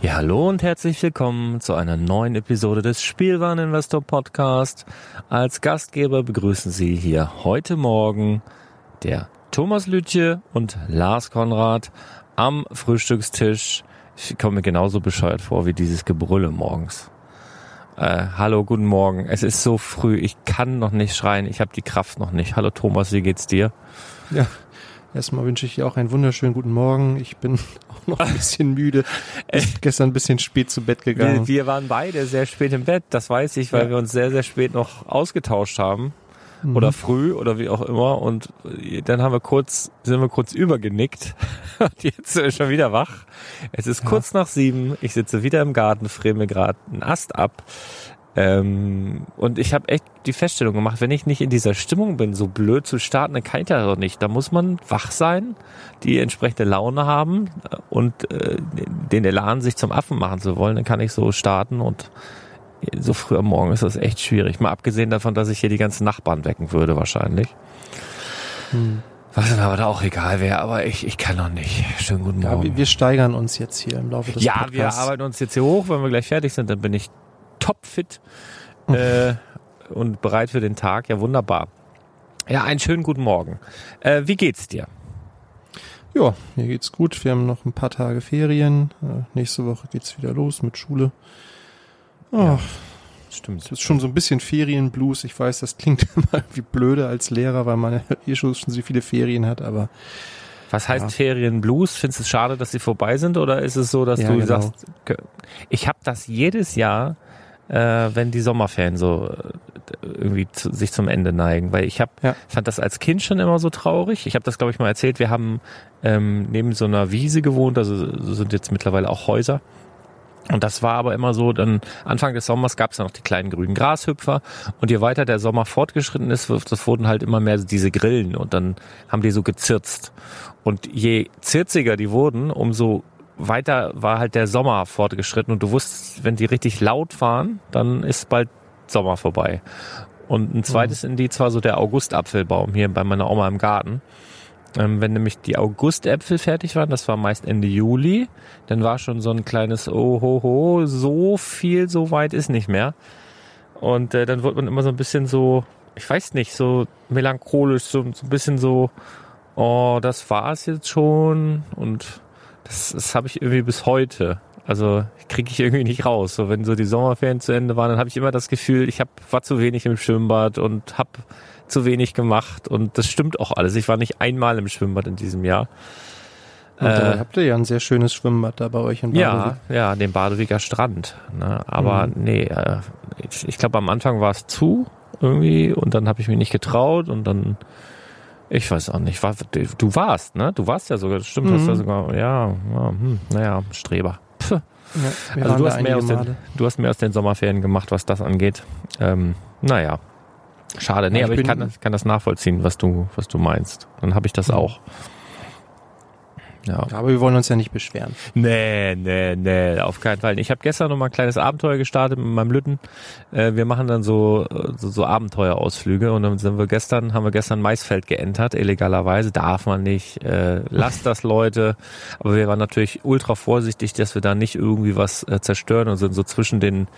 Ja, hallo und herzlich willkommen zu einer neuen Episode des Spielwareninvestor Podcast. Als Gastgeber begrüßen Sie hier heute Morgen der Thomas Lütje und Lars Konrad am Frühstückstisch. Ich komme mir genauso bescheuert vor wie dieses Gebrülle morgens. Äh, hallo, guten Morgen. Es ist so früh, ich kann noch nicht schreien, ich habe die Kraft noch nicht. Hallo Thomas, wie geht's dir? Ja, Erstmal wünsche ich dir auch einen wunderschönen guten Morgen. Ich bin noch ein bisschen müde. Ich gestern ein bisschen spät zu Bett gegangen. Wir, wir, waren beide sehr spät im Bett, das weiß ich, weil ja. wir uns sehr, sehr spät noch ausgetauscht haben. Mhm. Oder früh oder wie auch immer. Und dann haben wir kurz, sind wir kurz übergenickt. Jetzt sind wir schon wieder wach. Es ist ja. kurz nach sieben. Ich sitze wieder im Garten, friere mir gerade einen Ast ab. Ähm, und ich habe echt die Feststellung gemacht, wenn ich nicht in dieser Stimmung bin, so blöd zu starten, dann kann ich das doch nicht. Da muss man wach sein, die entsprechende Laune haben und äh, den Elan, sich zum Affen machen zu wollen, dann kann ich so starten und so früh am Morgen ist das echt schwierig. Mal abgesehen davon, dass ich hier die ganzen Nachbarn wecken würde wahrscheinlich. Hm. Was dann aber da auch egal wäre, aber ich, ich kann noch nicht. Schönen guten Morgen. Ja, wir, wir steigern uns jetzt hier im Laufe des Ja, Podcasts. wir arbeiten uns jetzt hier hoch. Wenn wir gleich fertig sind, dann bin ich topfit äh, und bereit für den Tag. Ja, wunderbar. Ja, einen schönen guten Morgen. Äh, wie geht's dir? Ja, mir geht's gut. Wir haben noch ein paar Tage Ferien. Äh, nächste Woche geht's wieder los mit Schule. Oh. Ja. stimmt. Es ist schon so ein bisschen Ferienblues. Ich weiß, das klingt immer wie blöde als Lehrer, weil man eh schon so viele Ferien hat, aber Was heißt Ja. Ferienblues? Findest du es schade, dass sie vorbei sind oder ist es so, dass Ja, du genau. sagst, ich habe das jedes Jahr, äh, wenn die Sommerferien so äh, irgendwie zu, sich zum Ende neigen, weil ich habe Ja. fand das als Kind schon immer so traurig. Ich habe das glaube ich mal erzählt. Wir haben ähm, neben so einer Wiese gewohnt, also so sind jetzt mittlerweile auch Häuser. Und das war aber immer so, dann Anfang des Sommers gab es dann noch die kleinen grünen Grashüpfer und je weiter der Sommer fortgeschritten ist, das wurden halt immer mehr diese Grillen und dann haben die so gezirzt. Und je zirziger die wurden, umso weiter war halt der Sommer fortgeschritten und du wusstest, wenn die richtig laut waren, dann ist bald Sommer vorbei. Und ein zweites Indiz war so der Augustapfelbaum hier bei meiner Oma im Garten. Ähm, wenn nämlich die Augustäpfel fertig waren, das war meist Ende Juli, dann war schon so ein kleines Oh ho ho, so viel, so weit ist nicht mehr. Und äh, dann wird man immer so ein bisschen so, ich weiß nicht, so melancholisch, so, so ein bisschen so, oh, das war's jetzt schon. Und das, das habe ich irgendwie bis heute. Also kriege ich irgendwie nicht raus. So wenn so die Sommerferien zu Ende waren, dann habe ich immer das Gefühl, ich hab, war zu wenig im Schwimmbad und habe zu wenig gemacht. Und das stimmt auch alles. Ich war nicht einmal im Schwimmbad in diesem Jahr. und dabei Äh, habt ihr ja ein sehr schönes Schwimmbad da bei euch in ja, Badewig. ja, den Badewiger Strand. Ne? Aber Mhm. nee, äh, ich, ich glaube am Anfang war es zu irgendwie und dann habe ich mich nicht getraut und dann, ich weiß auch nicht, war, du warst, ne? Du warst ja sogar, das stimmt, hast Mhm. ja sogar, ja, ja hm, naja, Streber. Pff. Ja, Also du hast, mehr aus den, Male. du hast mehr aus den Sommerferien gemacht, was das angeht. Ähm, naja, schade. Nee, Ja, ich aber ich kann, ich kann das nachvollziehen, was du, was du meinst. Dann habe ich das Mhm. auch. Ja. Aber wir wollen uns ja nicht beschweren. Nee, nee, nee, auf keinen Fall. Ich habe gestern noch mal ein kleines Abenteuer gestartet mit meinem Lütten. Äh, wir machen dann so, äh, so, so Abenteuerausflüge und dann sind wir gestern, haben wir gestern Maisfeld geentert, illegalerweise. Darf man nicht. Äh, lasst das Leute. Aber wir waren natürlich ultra vorsichtig, dass wir da nicht irgendwie was äh, zerstören und sind so zwischen den,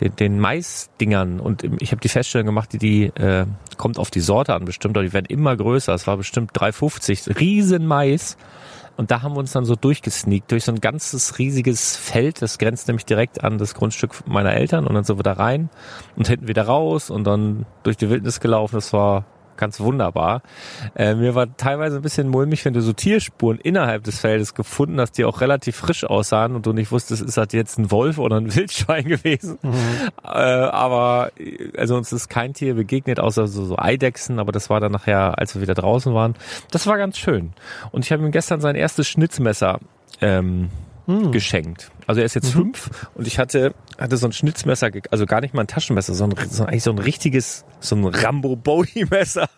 den, den Maisdingern. Und ich habe die Feststellung gemacht, die, die äh, kommt auf die Sorte an bestimmt, aber die werden immer größer. Es war bestimmt 3,50. Riesen Mais. Und da haben wir uns dann so durchgesneakt, durch so ein ganzes riesiges Feld. Das grenzt nämlich direkt an das Grundstück meiner Eltern. Und dann sind wir da rein und hinten wieder raus und dann durch die Wildnis gelaufen. Das war ganz wunderbar. Äh, mir war teilweise ein bisschen mulmig, wenn du so Tierspuren innerhalb des Feldes gefunden hast, die auch relativ frisch aussahen und du nicht wusstest, ist das jetzt ein Wolf oder ein Wildschwein gewesen. Äh, aber also uns ist kein Tier begegnet, außer so, so Eidechsen, aber das war dann nachher, als wir wieder draußen waren. Das war ganz schön. Und ich habe ihm gestern sein erstes Schnitzmesser ähm, geschenkt. Also er ist jetzt fünf und ich hatte hatte so ein Schnitzmesser, also gar nicht mal ein Taschenmesser, sondern so, eigentlich so ein richtiges, so ein Rambo Bowie Messer.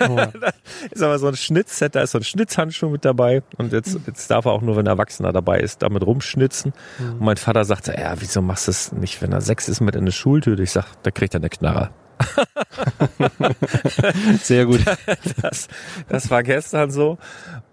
Oh. ist aber so ein Schnitzset, da ist so ein Schnitzhandschuh mit dabei und jetzt, jetzt darf er auch nur, wenn ein Erwachsener dabei ist, damit rumschnitzen. Und mein Vater sagte, ja, wieso machst du es nicht, wenn er sechs ist, mit in eine Schultüte? Ich sag, da kriegt er eine Knarre. Sehr gut. Das, das war gestern so.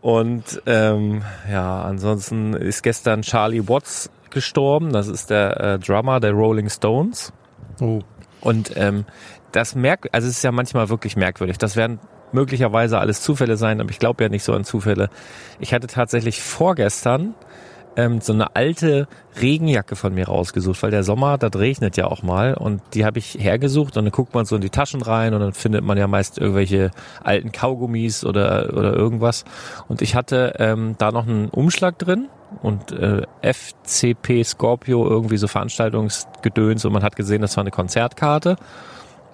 Und ähm, ja, ansonsten ist gestern Charlie Watts gestorben. Das ist der äh, Drummer der Rolling Stones. Oh. Und ähm, das merkt, also es ist ja manchmal wirklich merkwürdig. Das werden möglicherweise alles Zufälle sein, aber ich glaube ja nicht so an Zufälle. Ich hatte tatsächlich vorgestern ähm, so eine alte Regenjacke von mir rausgesucht, weil der Sommer, das regnet ja auch mal und die habe ich hergesucht und dann guckt man so in die Taschen rein und dann findet man ja meist irgendwelche alten Kaugummis oder oder irgendwas und ich hatte ähm, da noch einen Umschlag drin und äh, FCP Scorpio irgendwie so Veranstaltungsgedöns und man hat gesehen, das war eine Konzertkarte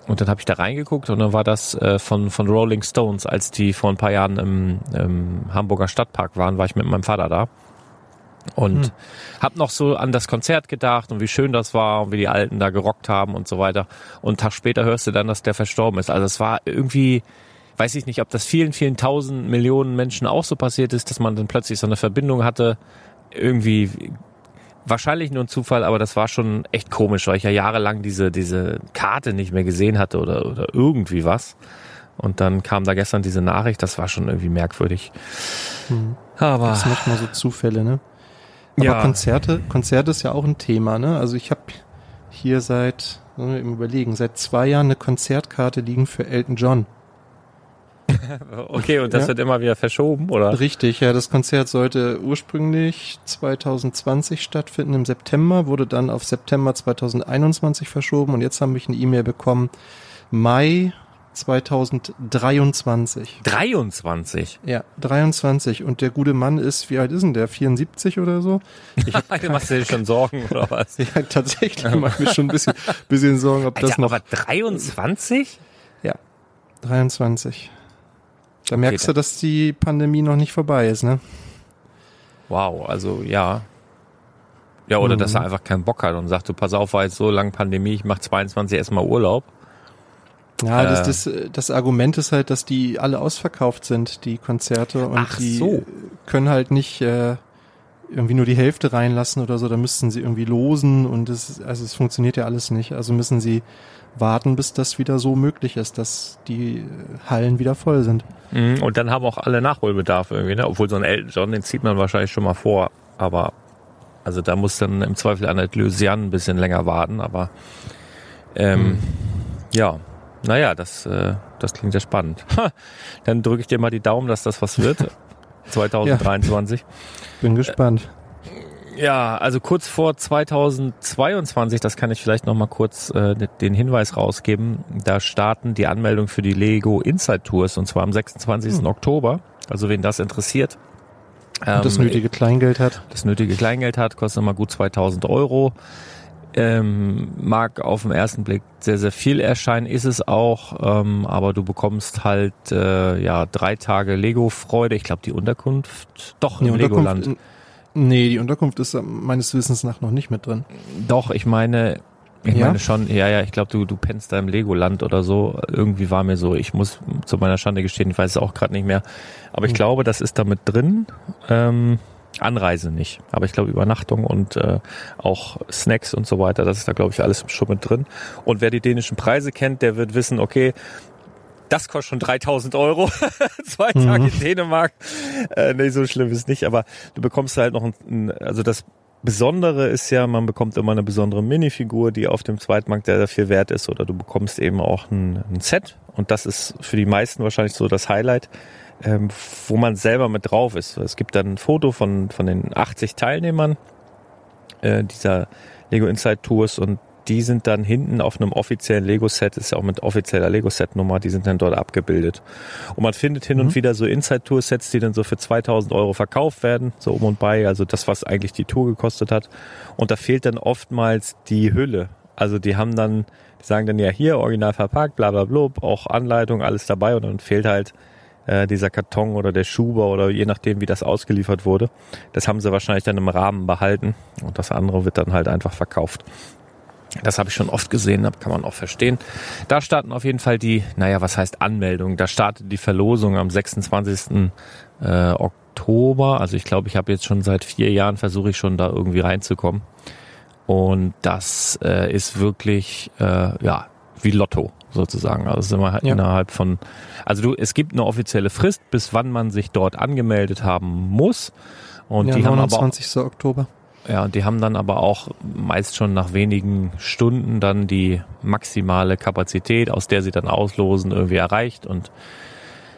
und dann habe ich da reingeguckt und dann war das äh, von, von Rolling Stones, als die vor ein paar Jahren im, im Hamburger Stadtpark waren, war ich mit meinem Vater da. Und Hm. hab noch so an das Konzert gedacht und wie schön das war und wie die Alten da gerockt haben und so weiter. Und einen Tag später hörst du dann, dass der verstorben ist. Also es war irgendwie, weiß ich nicht, ob das vielen, vielen tausend Millionen Menschen auch so passiert ist, dass man dann plötzlich so eine Verbindung hatte. Irgendwie wahrscheinlich nur ein Zufall, aber das war schon echt komisch, weil ich ja jahrelang diese, diese Karte nicht mehr gesehen hatte oder, oder irgendwie was. Und dann kam da gestern diese Nachricht, das war schon irgendwie merkwürdig. Aber Das sind manchmal so Zufälle, ne? Aber Ja. Konzerte, Konzerte ist ja auch ein Thema, ne? Also ich habe hier seit, sollen wir eben überlegen, seit zwei Jahren eine Konzertkarte liegen für Elton John. okay, und das Ja. wird immer wieder verschoben, oder? Richtig, ja, das Konzert sollte ursprünglich 2020 stattfinden im September, wurde dann auf September 2021 verschoben und jetzt habe ich eine E-Mail bekommen, Mai 2023. 23. Ja, 23 und der gute Mann ist, wie alt ist denn der? 74 oder so? Ich Machst du dir schon Sorgen, oder was? ja, tatsächlich mache mir schon ein bisschen, bisschen Sorgen, ob das Alter, noch aber 23? Ja, 23. Da merkst du, dann- dass die Pandemie noch nicht vorbei ist, ne? Wow, also ja. Ja, oder Mhm. dass er einfach keinen Bock hat und sagt, du pass auf, war jetzt so lange Pandemie, ich mach 22 erstmal Urlaub. Ja, das, Äh. das, das Argument ist halt, dass die alle ausverkauft sind, die Konzerte, und Ach die so. können halt nicht äh, irgendwie nur die Hälfte reinlassen oder so, da müssten sie irgendwie losen und es, also es funktioniert ja alles nicht. Also müssen sie warten, bis das wieder so möglich ist, dass die Hallen wieder voll sind. Mhm, Und dann haben auch alle Nachholbedarf irgendwie, ne? Obwohl so ein Elton John, den zieht man wahrscheinlich schon mal vor. Aber also da muss dann im Zweifel an der Louisiane ein bisschen länger warten, aber ähm, ja, naja, das, äh, das klingt ja spannend. Ha, dann drücke ich dir mal die Daumen, dass das was wird. 2023. Bin gespannt. Ja, also kurz vor 2022, das kann ich vielleicht noch mal kurz äh, den Hinweis rausgeben, da starten die Anmeldungen für die Lego Inside Tours und zwar am 26. Oktober. Also wen das interessiert. Und das ähm, nötige Kleingeld hat. das nötige Kleingeld hat, kostet mal gut 2000 Euro. Ähm, mag auf den ersten Blick sehr, sehr viel erscheinen, ist es auch, ähm, aber du bekommst halt äh, ja drei Tage Lego-Freude. Ich glaube, die Unterkunft, doch, Die im Legoland. Unterkunft, nee, die Unterkunft ist äh, meines Wissens nach noch nicht mit drin. Doch, ich meine, ich Ja? meine schon, ja, ja, ich glaube, du, du pennst da im Legoland oder so. Irgendwie war mir so, ich muss zu meiner Schande gestehen, ich weiß es auch gerade nicht mehr. Aber ich Hm. glaube, das ist da mit drin. Ähm, Anreise nicht. Aber ich glaube, Übernachtung und äh, auch Snacks und so weiter, das ist da, glaube ich, alles schon mit drin. Und wer die dänischen Preise kennt, der wird wissen, okay, das kostet schon 3000 Euro. Zwei Tage in Dänemark. Äh, nee, so schlimm ist nicht, aber du bekommst halt noch ein, ein, also das Besondere ist ja, man bekommt immer eine besondere Minifigur, die auf dem Zweitmarkt sehr, sehr viel wert ist, oder du bekommst eben auch ein, ein Set. Und das ist für die meisten wahrscheinlich so das Highlight, ähm, wo man selber mit drauf ist. Es gibt dann ein Foto von, von den 80 Teilnehmern äh, dieser Lego Inside Tours und die sind dann hinten auf einem offiziellen Lego-Set, ist ja auch mit offizieller Lego-Set-Nummer, die sind dann dort abgebildet. Und man findet hin und wieder so Inside-Tour-Sets, die dann so für 2000 Euro verkauft werden, so um und bei, also das, was eigentlich die Tour gekostet hat. Und da fehlt dann oftmals die Hülle. Also die haben dann, die sagen dann ja hier, original verpackt, bla bla bla, auch Anleitung, alles dabei und dann fehlt halt äh, dieser Karton oder der Schuber oder je nachdem, wie das ausgeliefert wurde. Das haben sie wahrscheinlich dann im Rahmen behalten und das andere wird dann halt einfach verkauft. Das habe ich schon oft gesehen, kann man auch verstehen. Da starten auf jeden Fall die, naja, was heißt Anmeldung? Da startet die Verlosung am 26. Äh, Oktober. Also ich glaube, ich habe jetzt schon seit vier Jahren versuche ich schon da irgendwie reinzukommen. Und das äh, ist wirklich, äh, ja, wie Lotto sozusagen. Also immer halt Ja. innerhalb von, also du, es gibt eine offizielle Frist, bis wann man sich dort angemeldet haben muss. Und ja, die haben aber 29. Oktober. ja, und die haben dann aber auch meist schon nach wenigen Stunden dann die maximale Kapazität, aus der sie dann auslosen, irgendwie erreicht. Und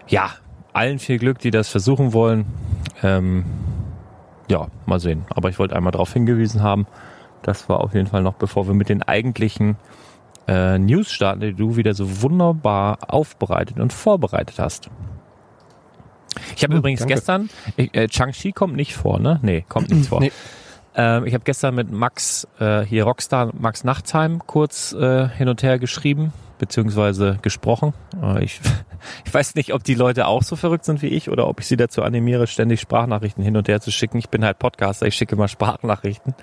ja, allen viel Glück, die das versuchen wollen. Ähm, ja, mal sehen. Aber ich wollte einmal darauf hingewiesen haben. Das war auf jeden Fall noch, bevor wir mit den eigentlichen äh, News starten, die du wieder so wunderbar aufbereitet und vorbereitet hast. Ich habe Hm, übrigens danke. gestern, ich, äh, Chang-Chi kommt nicht vor, ne? Nee, kommt nicht vor. Nee. Ähm, ich habe gestern mit Max, äh, hier Rockstar Max Nachtsheim, kurz äh, hin und her geschrieben, beziehungsweise gesprochen. Äh, ich, ich weiß nicht, ob die Leute auch so verrückt sind wie ich oder ob ich sie dazu animiere, ständig Sprachnachrichten hin und her zu schicken. Ich bin halt Podcaster, ich schicke immer Sprachnachrichten.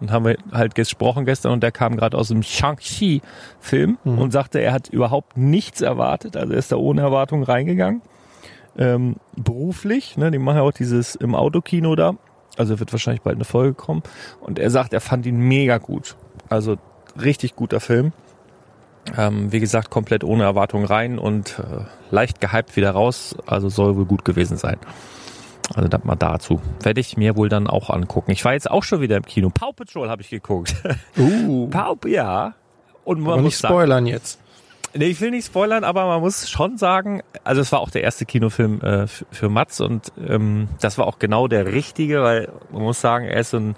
Und haben wir halt gesprochen gestern und der kam gerade aus dem Shang-Chi-Film und sagte, er hat überhaupt nichts erwartet. Also er ist da ohne Erwartung reingegangen. Ähm, beruflich, ne, die machen ja auch dieses im Autokino da. Also wird wahrscheinlich bald eine Folge kommen. Und er sagt, er fand ihn mega gut. Also richtig guter Film. Ähm, wie gesagt, komplett ohne Erwartung rein und äh, leicht gehypt wieder raus. Also soll wohl gut gewesen sein. Also das mal dazu. Werde ich mir wohl dann auch angucken. Ich war jetzt auch schon wieder im Kino. Paw Patrol habe ich geguckt. Uh, Paw, ja. Und man aber muss nicht sagen, spoilern jetzt. Nee, ich will nicht spoilern, aber man muss schon sagen, also es war auch der erste Kinofilm äh, für, für Mats und ähm, das war auch genau der richtige, weil man muss sagen, er ist so ein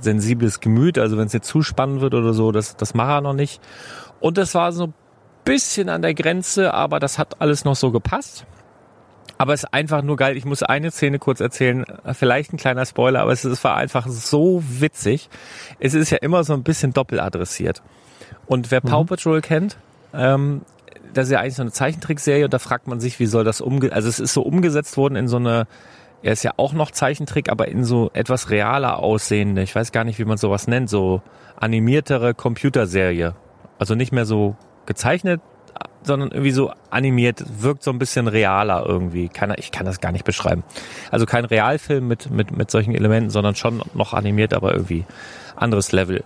sensibles Gemüt, also wenn es jetzt zu spannend wird oder so, das, das macht er noch nicht. Und das war so ein bisschen an der Grenze, aber das hat alles noch so gepasst. Aber es ist einfach nur geil. Ich muss eine Szene kurz erzählen. Vielleicht ein kleiner Spoiler, aber es, es war einfach so witzig. Es ist ja immer so ein bisschen doppelt adressiert. Und wer Paw Patrol kennt, ähm, das ist ja eigentlich so eine Zeichentrickserie und da fragt man sich, wie soll das umge... Also es ist so umgesetzt worden in so eine... Er ist ja auch noch Zeichentrick, aber in so etwas realer aussehende, ich weiß gar nicht, wie man sowas nennt, so animiertere Computerserie. Also nicht mehr so gezeichnet, sondern irgendwie so animiert, wirkt so ein bisschen realer irgendwie. Kann, ich kann das gar nicht beschreiben. Also kein Realfilm mit, mit, mit solchen Elementen, sondern schon noch animiert, aber irgendwie anderes Level.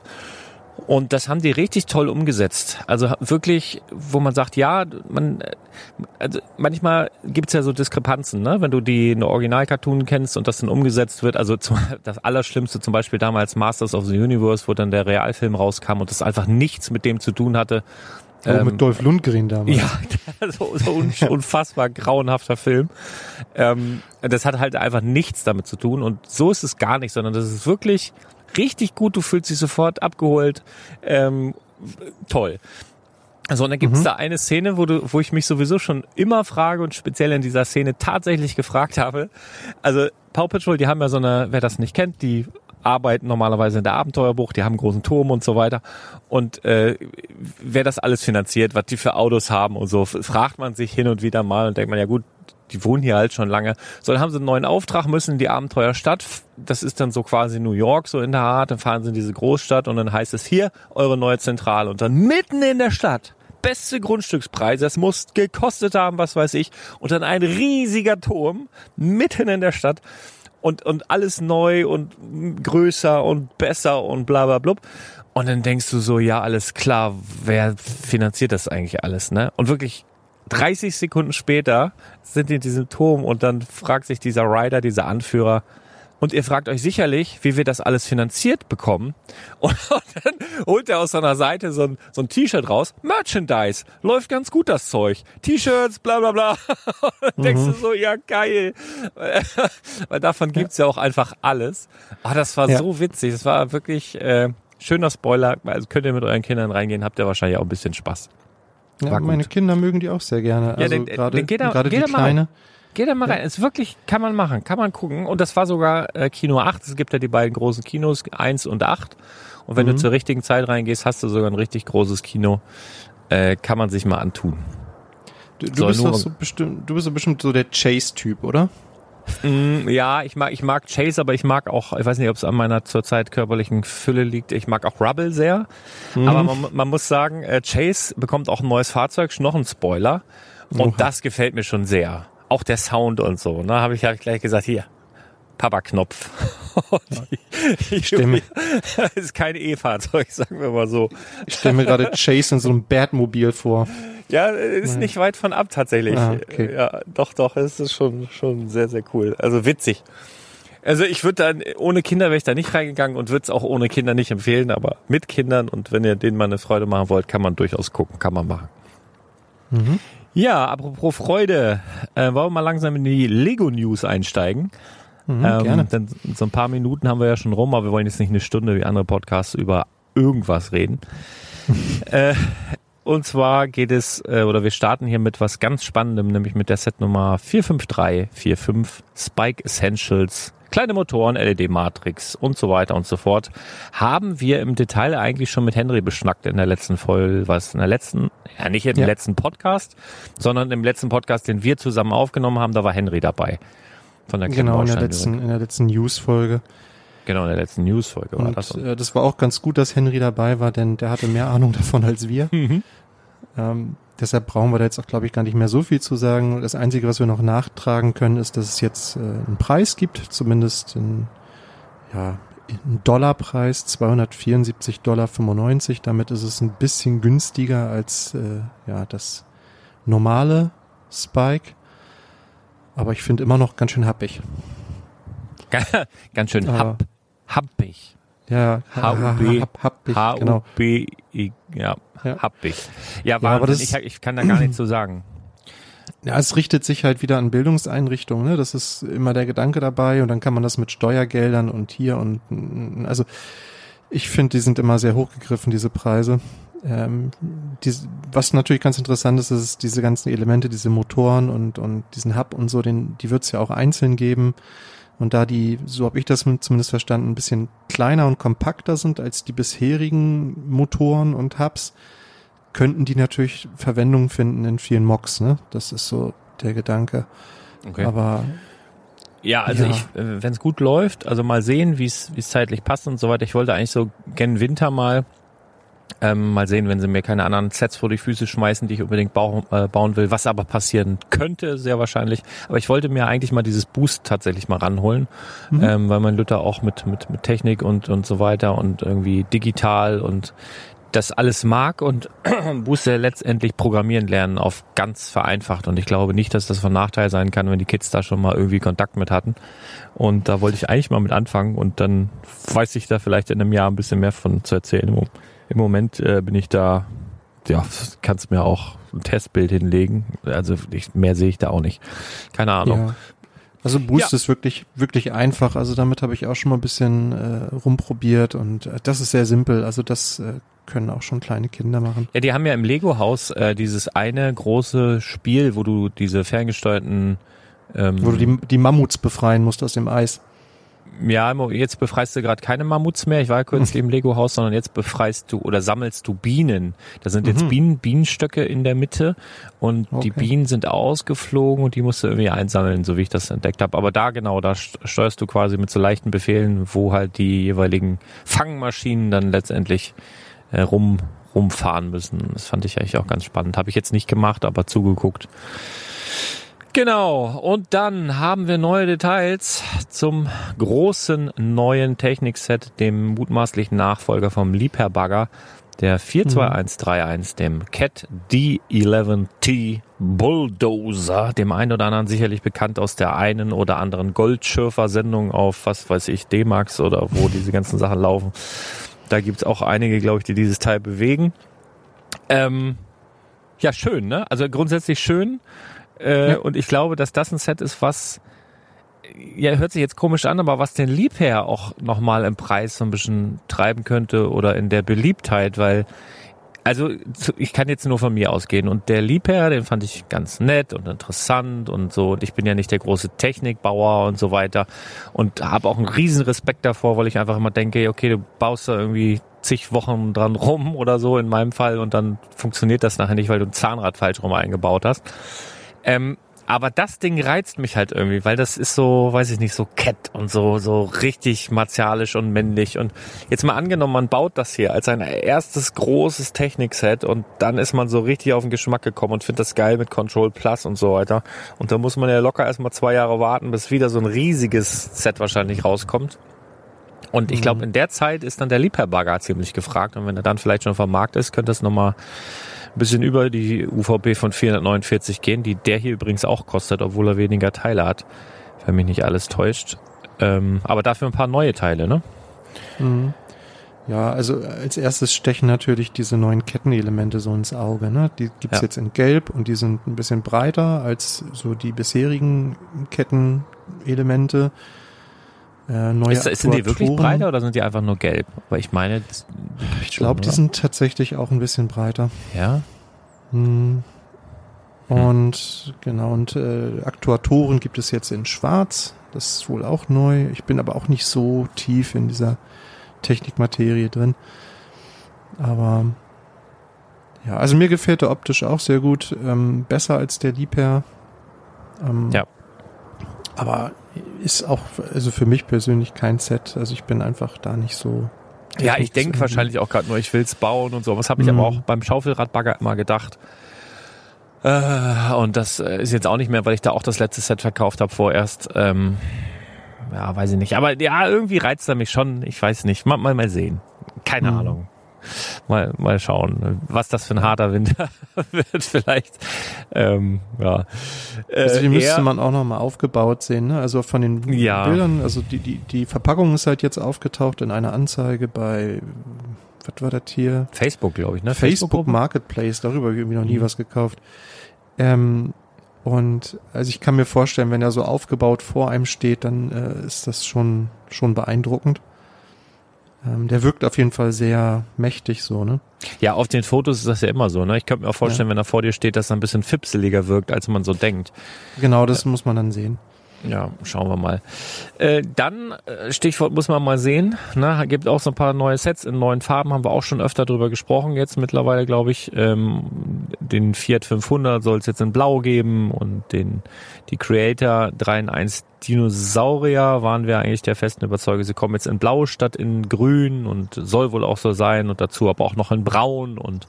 Und das haben die richtig toll umgesetzt. Also wirklich, wo man sagt, ja, man, also manchmal gibt's ja so Diskrepanzen, ne? wenn du die eine Original-Cartoon kennst und das dann umgesetzt wird. Also zum, das Allerschlimmste zum Beispiel damals Masters of the Universe, wo dann der Realfilm rauskam und das einfach nichts mit dem zu tun hatte. Auch Ähm, mit Dolph Lundgren damals. Ja, so, so un unfassbar grauenhafter Film. Ähm, das hat halt einfach nichts damit zu tun und so ist es gar nicht, sondern das ist wirklich richtig gut. Du fühlst dich sofort abgeholt. Ähm, toll. So, und dann gibt's da eine Szene, wo, du, wo ich mich sowieso schon immer frage und speziell in dieser Szene tatsächlich gefragt habe. Also Paw Patrol, die haben ja so eine, wer das nicht kennt, die arbeiten normalerweise in der Abenteuerbucht, die haben einen großen Turm und so weiter. Und äh, wer das alles finanziert, was die für Autos haben und so, fragt man sich hin und wieder mal und denkt man, ja gut, die wohnen hier halt schon lange. So, dann haben sie einen neuen Auftrag, müssen in die Abenteuerstadt. Das ist dann so quasi New York, so in der Art. Dann fahren sie in diese Großstadt und dann heißt es hier, eure neue Zentrale. Und dann mitten in der Stadt beste Grundstückspreise, es muss gekostet haben, was weiß ich, und dann ein riesiger Turm mitten in der Stadt und, und alles neu und größer und besser und bla bla blub. Und dann denkst du so, ja, alles klar, wer finanziert das eigentlich alles, ne? Und wirklich 30 Sekunden später sind die in diesem Turm und dann fragt sich dieser Rider, dieser Anführer, und ihr fragt euch sicherlich, wie wir das alles finanziert bekommen. Und, dann holt er aus seiner Seite so ein, so ein T-Shirt raus. Merchandise. Läuft ganz gut, das Zeug. T-Shirts, bla bla bla. Und denkst du so, ja geil. Weil davon gibt's ja auch einfach alles. Ah, das war Ja. so witzig. Das war wirklich äh, schöner Spoiler. Also könnt ihr mit euren Kindern reingehen, habt ihr wahrscheinlich auch ein bisschen Spaß. Ja, meine. Kinder mögen die auch sehr gerne. Also dann- gerade dann geht da- gerade geht die da mal Kleine. Geh da mal rein. Ist wirklich, kann man machen, kann man gucken. Und das war sogar äh, Kino 8. Es gibt ja die beiden großen Kinos, 1 und 8. Und wenn du zur richtigen Zeit reingehst, hast du sogar ein richtig großes Kino. Äh, kann man sich mal antun. Du, du bist doch so bestimmt, du bist so bestimmt so der Chase-Typ, oder? Mm, ja, ich mag, ich mag Chase, aber ich mag auch, ich weiß nicht, ob es an meiner zurzeit körperlichen Fülle liegt, ich mag auch Rubble sehr. Aber man, man muss sagen, äh, Chase bekommt auch ein neues Fahrzeug, noch ein Spoiler. Und Oha. das gefällt mir schon sehr. Auch der Sound und so. Ne, habe ich, hab ich gleich gesagt, hier, Papa-Knopf. Stell mir- Das ist kein E-Fahrzeug, sagen wir mal so. Ich stelle mir gerade Chase in so einem Batmobil vor. Ja, ist nicht weit von ab tatsächlich. Ah, okay. Ja, doch, doch, es ist schon, schon sehr, sehr cool. Also witzig. Also ich würde dann, ohne Kinder wäre ich da nicht reingegangen und würde es auch ohne Kinder nicht empfehlen, aber mit Kindern und wenn ihr denen mal eine Freude machen wollt, kann man durchaus gucken, kann man machen. Ja, apropos Freude, äh, wollen wir mal langsam in die Lego-News einsteigen. Mhm, Ähm, gerne. Denn so ein paar Minuten haben wir ja schon rum, aber wir wollen jetzt nicht eine Stunde wie andere Podcasts über irgendwas reden. äh, und zwar geht es, äh, oder wir starten hier mit was ganz Spannendem, nämlich mit der Setnummer 45345 Spike Essentials. Kleine Motoren, LED-Matrix und so weiter und so fort. Haben wir im Detail eigentlich schon mit Henry beschnackt in der letzten Folge, was in der letzten, ja nicht im Ja. letzten Podcast, sondern im letzten Podcast, den wir zusammen aufgenommen haben, da war Henry dabei. Von der Genau, in der letzten, in der letzten News-Folge. Genau, in der letzten Newsfolge war das. Äh, das war auch ganz gut, dass Henry dabei war, denn der hatte mehr Ahnung davon als wir. Mhm. Ähm, deshalb brauchen wir da jetzt auch, glaube ich, gar nicht mehr so viel zu sagen. Das Einzige, was wir noch nachtragen können, ist, dass es jetzt äh, einen Preis gibt, zumindest einen, ja, einen Dollarpreis, 274,95 Dollar. Damit ist es ein bisschen günstiger als äh, ja, das normale Spike. Aber ich finde immer noch ganz schön happig. Ganz schön happ, happig. Ja, HUB. ich, genau. H-U-B, ja, hab ich. Ja, Ja, aber das- ich, ich kann da gar nichts zu sagen. Ja, es richtet sich halt wieder an Bildungseinrichtungen, ne? Das ist immer der Gedanke dabei und dann kann man das mit Steuergeldern und hier und also ich finde, die sind immer sehr hochgegriffen, diese Preise. Ähm, dies, was natürlich ganz interessant ist, ist diese ganzen Elemente, diese Motoren und, und diesen Hub und so, den, die wird es ja auch einzeln geben. Und da die, so habe ich das zumindest verstanden, ein bisschen kleiner und kompakter sind als die bisherigen Motoren und Hubs, könnten die natürlich Verwendung finden in vielen Mocks, ne? Das ist so der Gedanke. Okay. Aber Ja, also Ja. ich, wenn es gut läuft, also mal sehen, wie es wie es zeitlich passt und so weiter. Ich wollte eigentlich so gen Winter mal ähm, mal sehen, wenn sie mir keine anderen Sets vor die Füße schmeißen, die ich unbedingt bau, äh, bauen will, was aber passieren könnte, sehr wahrscheinlich. Aber ich wollte mir eigentlich mal dieses Boost tatsächlich mal ranholen, Mhm. ähm, weil mein Luther auch mit, mit, mit Technik und, und so weiter und irgendwie digital und das alles mag und musste letztendlich programmieren lernen auf ganz vereinfacht. Und ich glaube nicht, dass das von Nachteil sein kann, wenn die Kids da schon mal irgendwie Kontakt mit hatten. Und da wollte ich eigentlich mal mit anfangen und dann weiß ich da vielleicht in einem Jahr ein bisschen mehr von zu erzählen. Im Moment äh, bin ich da, ja, kannst mir auch ein Testbild hinlegen. Also ich, mehr sehe ich da auch nicht. Keine Ahnung. ja. Also Boost Ja. ist wirklich, wirklich einfach. Also damit habe ich auch schon mal ein bisschen äh, rumprobiert und äh, das ist sehr simpel. Also das äh, können auch schon kleine Kinder machen. Ja, die haben ja im Lego-Haus äh, dieses eine große Spiel, wo du diese ferngesteuerten ähm, Wo du die, die Mammuts befreien musst aus dem Eis. Ja, jetzt befreist du gerade keine Mammuts mehr. Ich war kürzlich im Lego-Haus, sondern jetzt befreist du oder sammelst du Bienen. Da sind jetzt Mhm. Bienen, Bienenstöcke in der Mitte und die Okay. Bienen sind ausgeflogen und die musst du irgendwie einsammeln, so wie ich das entdeckt habe. Aber da genau, da st- steuerst du quasi mit so leichten Befehlen, wo halt die jeweiligen Fangmaschinen dann letztendlich äh, rum rumfahren müssen. Das fand ich eigentlich auch ganz spannend. Habe ich jetzt nicht gemacht, aber zugeguckt. Genau, und dann haben wir neue Details zum großen neuen Technikset, dem mutmaßlichen Nachfolger vom Liebherr-Bagger, der 42131, dem Cat D11T Bulldozer, dem einen oder anderen sicherlich bekannt aus der einen oder anderen Goldschürfer-Sendung auf, was weiß ich, D-Max oder wo diese ganzen Sachen laufen. Da gibt's auch einige, glaube ich, die dieses Teil bewegen. Ähm, ja, schön, ne? Also grundsätzlich schön. Äh, Ja. Und ich glaube, dass das ein Set ist, was ja, hört sich jetzt komisch an, aber was den Liebherr auch nochmal im Preis so ein bisschen treiben könnte oder in der Beliebtheit, weil, also ich kann jetzt nur von mir ausgehen und der Liebherr, den fand ich ganz nett und interessant und so und ich bin ja nicht der große Technikbauer und so weiter und habe auch einen riesen Respekt davor, weil ich einfach immer denke, okay, du baust da irgendwie zig Wochen dran rum oder so in meinem Fall und dann funktioniert das nachher nicht, weil du ein Zahnrad falsch rum eingebaut hast. Ähm, aber das Ding reizt mich halt irgendwie, weil das ist so, weiß ich nicht, so Cat und so, so richtig martialisch und männlich. Und jetzt mal angenommen, man baut das hier als ein erstes großes Technikset und dann ist man so richtig auf den Geschmack gekommen und findet das geil mit Control Plus und so weiter. Und da muss man ja locker erstmal zwei Jahre warten, bis wieder so ein riesiges Set wahrscheinlich rauskommt. Und ich glaube, in der Zeit ist dann der Liebherr-Bagger ziemlich gefragt. Und wenn er dann vielleicht schon vom Markt ist, könnte das nochmal ein bisschen über die UVP von 449 gehen, die der hier übrigens auch kostet, obwohl er weniger Teile hat, wenn mich nicht alles täuscht. Ähm, aber dafür ein paar neue Teile, ne? Mhm. Ja, also als erstes stechen natürlich diese neuen Kettenelemente so ins Auge. Ne? Die gibt's Ja. jetzt in Gelb und die sind ein bisschen breiter als so die bisherigen Kettenelemente. Äh, neue Ist, sind die wirklich breiter oder sind die einfach nur gelb? Weil ich meine, Ich glaube, die sind tatsächlich auch ein bisschen breiter. ja. Hm. Und genau, und äh, Aktuatoren gibt es jetzt in Schwarz. Das ist wohl auch neu. Ich bin aber auch nicht so tief in dieser Technikmaterie drin. Aber ja, also mir gefällt der optisch auch sehr gut. Ähm, besser als der Liebherr. Ähm, Ja. Aber ist auch, also für mich persönlich kein Set. Also ich bin einfach da nicht so. Ja, ich denke wahrscheinlich auch gerade nur, ich will's bauen und so. Was habe ich Mhm. aber auch beim Schaufelradbagger immer gedacht. Äh, und das äh, ist jetzt auch nicht mehr, weil ich da auch das letzte Set verkauft habe vorerst. Ähm, ja, weiß ich nicht. Aber ja, irgendwie reizt er mich schon. Ich weiß nicht. Mal, mal, mal sehen. Keine Mhm. Ahnung. Mal, mal schauen, was das für ein harter Winter wird vielleicht. Ähm, ja. Also die Äh, müsste man auch nochmal aufgebaut sehen, ne? Also von den Ja. Bildern, also die, die, die Verpackung ist halt jetzt aufgetaucht in einer Anzeige bei, was war das hier? Facebook, glaube ich, ne? Facebook Facebook-Gruppe? Marketplace, darüber habe ich irgendwie noch nie Mhm. was gekauft. Ähm, und also ich kann mir vorstellen, wenn er so aufgebaut vor einem steht, dann äh, ist das schon, schon beeindruckend. Ähm, der wirkt auf jeden Fall sehr mächtig so, ne? Ja, auf den Fotos ist das ja immer so, ne? Ich könnte mir auch vorstellen, wenn er vor dir steht, dass er ein bisschen fipseliger wirkt, als man so denkt. Genau, das muss man dann sehen. Ja, schauen wir mal. Äh, dann, äh, Stichwort muss man mal sehen, ne? Gibt auch so ein paar neue Sets in neuen Farben, haben wir auch schon öfter drüber gesprochen, jetzt mittlerweile, glaube ich. Ähm, den Fiat 500 soll es jetzt in Blau geben und den, die Creator 3 in 1 Dinosaurier waren wir eigentlich der festen Überzeugung, sie kommen jetzt in Blau statt in Grün und soll wohl auch so sein und dazu aber auch noch in Braun und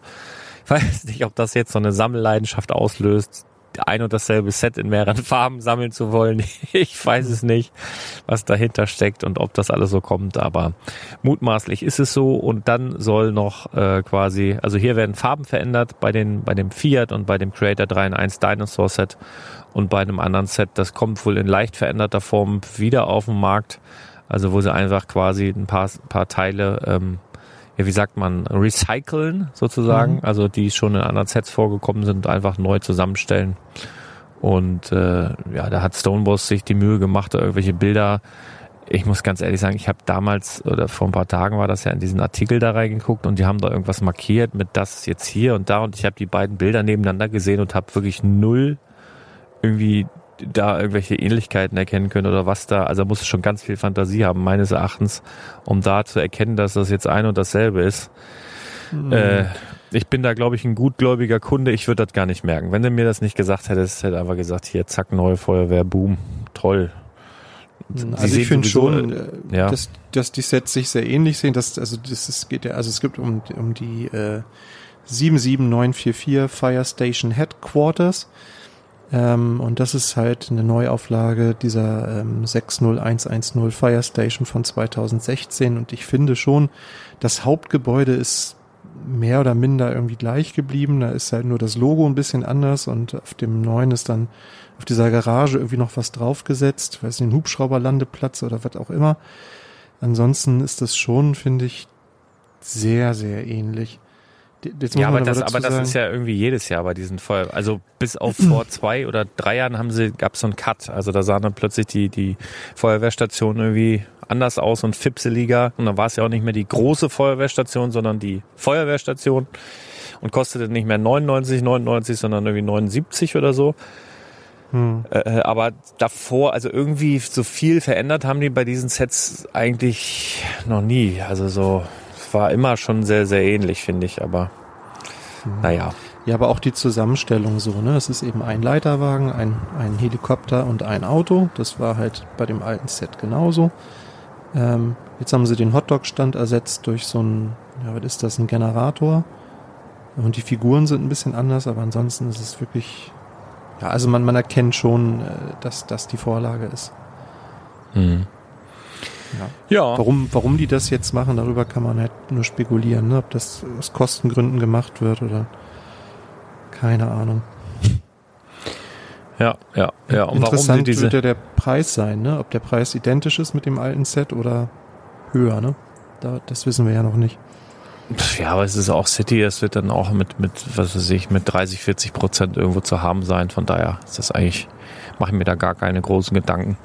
ich weiß nicht, ob das jetzt so eine Sammelleidenschaft auslöst, ein und dasselbe Set in mehreren Farben sammeln zu wollen. Ich weiß es nicht, was dahinter steckt und ob das alles so kommt, aber mutmaßlich ist es so. Und dann soll noch äh, quasi, also hier werden Farben verändert bei den bei dem Fiat und bei dem Creator 3 in 1 Dinosaur Set und bei einem anderen Set, das kommt wohl in leicht veränderter Form wieder auf den Markt, also wo sie einfach quasi ein paar paar Teile ähm, ja, wie sagt man, recyceln sozusagen, Mhm. also die schon in anderen Sets vorgekommen sind, einfach neu zusammenstellen. Und äh, ja, da hat Stoneboss sich die Mühe gemacht, da irgendwelche Bilder. Ich muss ganz ehrlich sagen, ich habe damals oder vor ein paar Tagen war das ja in diesen Artikel da reingeguckt und die haben da irgendwas markiert mit das jetzt hier und da und ich habe die beiden Bilder nebeneinander gesehen und habe wirklich null irgendwie da irgendwelche Ähnlichkeiten erkennen können oder was da. Also muss schon ganz viel Fantasie haben, meines Erachtens, um da zu erkennen, dass das jetzt ein und dasselbe ist. Äh, ich bin da, glaube ich, ein gutgläubiger Kunde. Ich würde das gar nicht merken. Wenn du mir das nicht gesagt hättest, hätte einfach gesagt, hier, zack, neue Feuerwehr, boom, toll. Sie Also ich finde schon, äh, äh, ja. dass, dass die Sets sich sehr ähnlich sehen. Dass, also das ist, geht ja, also es gibt um, um die äh, 77944 Fire Station Headquarters. Ähm, und das ist halt eine Neuauflage dieser ähm, 60110 Fire Station von 2016. Und ich finde schon, das Hauptgebäude ist mehr oder minder irgendwie gleich geblieben. Da ist halt nur das Logo ein bisschen anders und auf dem neuen ist dann auf dieser Garage irgendwie noch was draufgesetzt, weiß nicht, ein Hubschrauberlandeplatz oder was auch immer. Ansonsten ist das schon, finde ich, sehr, sehr ähnlich. Ja, aber das, aber das ist ja irgendwie jedes Jahr bei diesen Feuer. Also bis auf vor zwei oder drei Jahren haben sie, gab es so einen Cut. Also da sahen dann plötzlich die, die Feuerwehrstationen irgendwie anders aus und fipseliger. Und dann war es ja auch nicht mehr die große Feuerwehrstation, sondern die Feuerwehrstation. Und kostete nicht mehr 99, 99, sondern irgendwie 79 oder so. Hm. Äh, aber davor, also irgendwie so viel verändert haben die bei diesen Sets eigentlich noch nie. Also so, war immer schon sehr, sehr ähnlich, finde ich. Aber naja. Ja, aber auch die Zusammenstellung so, ne? Es ist eben ein Leiterwagen, ein, ein Helikopter und ein Auto. Das war halt bei dem alten Set genauso. Ähm, jetzt haben sie den Hotdog-Stand ersetzt durch so einen, ja, was ist das, ein Generator. Und die Figuren sind ein bisschen anders, aber ansonsten ist es wirklich, ja, also man, man erkennt schon, äh, dass das die Vorlage ist. Hm. Ja. Ja. Warum, warum die das jetzt machen, darüber kann man halt nur spekulieren, ne? ob das aus Kostengründen gemacht wird oder keine Ahnung. Ja, ja, ja. Und warum Interessant diese, wird ja der Preis sein, ne? Ob der Preis identisch ist mit dem alten Set oder höher, ne? Da, das wissen wir ja noch nicht. Ja, aber es ist auch City, es wird dann auch mit, mit, was weiß ich, mit 30, 40 Prozent irgendwo zu haben sein. Von daher ist das eigentlich, mache ich mir da gar keine großen Gedanken.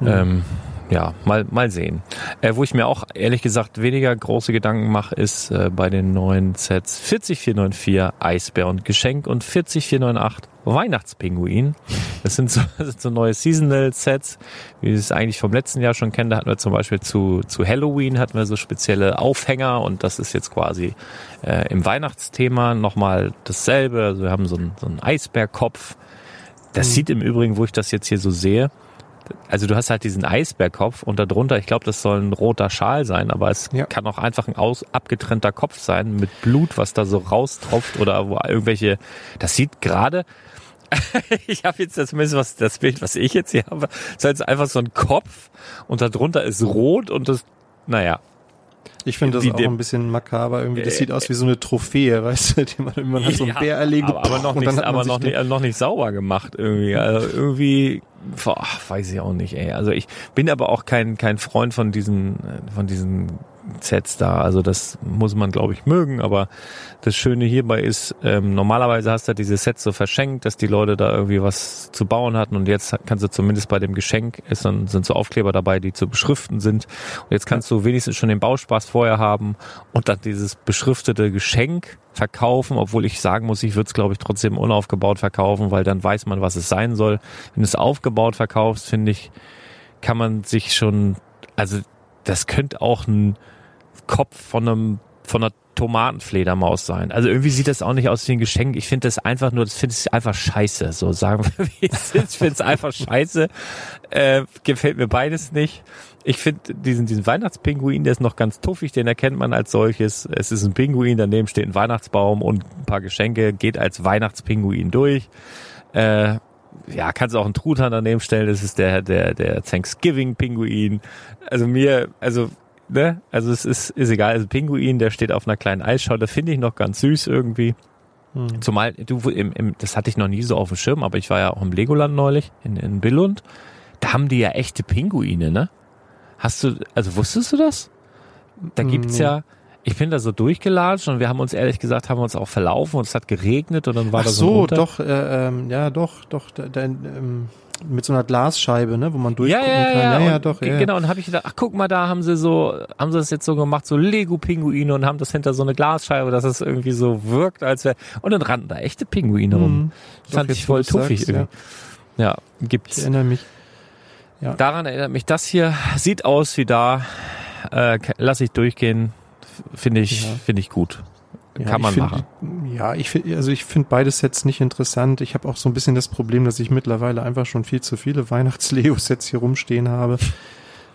Ähm, ja, mal, mal sehen. Äh, wo ich mir auch ehrlich gesagt weniger große Gedanken mache, ist äh, bei den neuen Sets 40494 Eisbär und Geschenk und 40498 Weihnachtspinguin. Das sind so, das sind so neue Seasonal Sets, wie wir es eigentlich vom letzten Jahr schon kennen. Da hatten wir zum Beispiel zu, zu Halloween hatten wir so spezielle Aufhänger und das ist jetzt quasi äh, im Weihnachtsthema nochmal dasselbe. Also wir haben so einen, so einen Eisbärkopf. Das sieht im Übrigen, wo ich das jetzt hier so sehe, also du hast halt diesen Eisbärkopf und darunter, ich glaube, das soll ein roter Schal sein, aber es Ja. kann auch einfach ein aus, abgetrennter Kopf sein mit Blut, was da so raustropft oder wo irgendwelche, das sieht gerade, ich habe jetzt das zumindest was, das Bild, was ich jetzt hier habe, ist halt einfach so ein Kopf und darunter ist rot und das, naja, Ich finde das auch ein bisschen makaber irgendwie. Das Äh, sieht aus wie so eine Trophäe, weißt du, die man, man hat so einen Ja, Bär erlegt. aber, aber noch nicht, aber noch, nicht, noch nicht sauber gemacht irgendwie. Also irgendwie, boah, weiß ich auch nicht, ey. Also ich bin aber auch kein, kein Freund von diesen, von diesen Sets da. Also das muss man, glaube ich, mögen. Aber das Schöne hierbei ist, ähm, normalerweise hast du diese Sets so verschenkt, dass die Leute da irgendwie was zu bauen hatten. Und jetzt kannst du zumindest bei dem Geschenk, ist dann, sind so Aufkleber dabei, die zu beschriften sind. Und jetzt kannst du wenigstens schon den Bauspaß vorher haben und dann dieses beschriftete Geschenk verkaufen, obwohl ich sagen muss, ich würde es, glaube ich, trotzdem unaufgebaut verkaufen, weil dann weiß man, was es sein soll. Wenn du es aufgebaut verkaufst, finde ich, kann man sich schon, also das könnte auch ein Kopf von einem von einer Tomatenfledermaus sein. Also irgendwie sieht das auch nicht aus wie ein Geschenk. Ich finde das einfach nur, das finde ich einfach scheiße. So sagen wir, wie es ist. Ich finde es einfach scheiße. Äh, gefällt mir beides nicht. Ich finde diesen, diesen Weihnachtspinguin, der ist noch ganz tuffig, den erkennt man als solches. Es ist ein Pinguin, daneben steht ein Weihnachtsbaum und ein paar Geschenke, geht als Weihnachtspinguin durch. Äh, ja, kannst du auch einen Truthahn daneben stellen, das ist der, der, der Thanksgiving-Pinguin. Also mir, also, ne, also es ist, ist egal, also Pinguin, der steht auf einer kleinen Eisscholle, finde ich noch ganz süß irgendwie. Hm. Zumal, du, im, im, das hatte ich noch nie so auf dem Schirm, aber ich war ja auch im Legoland neulich, in, in Billund. Da haben die ja echte Pinguine, ne? Hast du, also wusstest du das? Da gibt's Nee. ja, ich bin da so durchgelatscht und wir haben uns ehrlich gesagt, haben uns auch verlaufen und es hat geregnet und dann war Ach da so, ein so, doch, äh, ähm, ja, doch, doch, da, da, ähm, mit so einer Glasscheibe, ne, wo man Ja, durchgucken ja, kann. ja, ja, ja doch, ja. Genau, und dann habe ich gedacht, ach guck mal, da haben sie so, haben sie das jetzt so gemacht, so Lego-Pinguine und haben das hinter so eine Glasscheibe, dass es irgendwie so wirkt, als wäre. Und dann rannten da echte Pinguine rum. Mhm. Das fand ich voll tuffig sagst, irgendwie. Ja, Ich gibt's. erinnere mich. Daran erinnert mich das hier. Sieht aus wie da. Äh, lass ich durchgehen. Finde ich, Ja. finde ich gut. Ja, Kann man ich find, machen. Ja, ich finde, also ich finde beide Sets nicht interessant. Ich habe auch so ein bisschen das Problem, dass ich mittlerweile einfach schon viel zu viele Weihnachts-Lego-Sets hier rumstehen habe.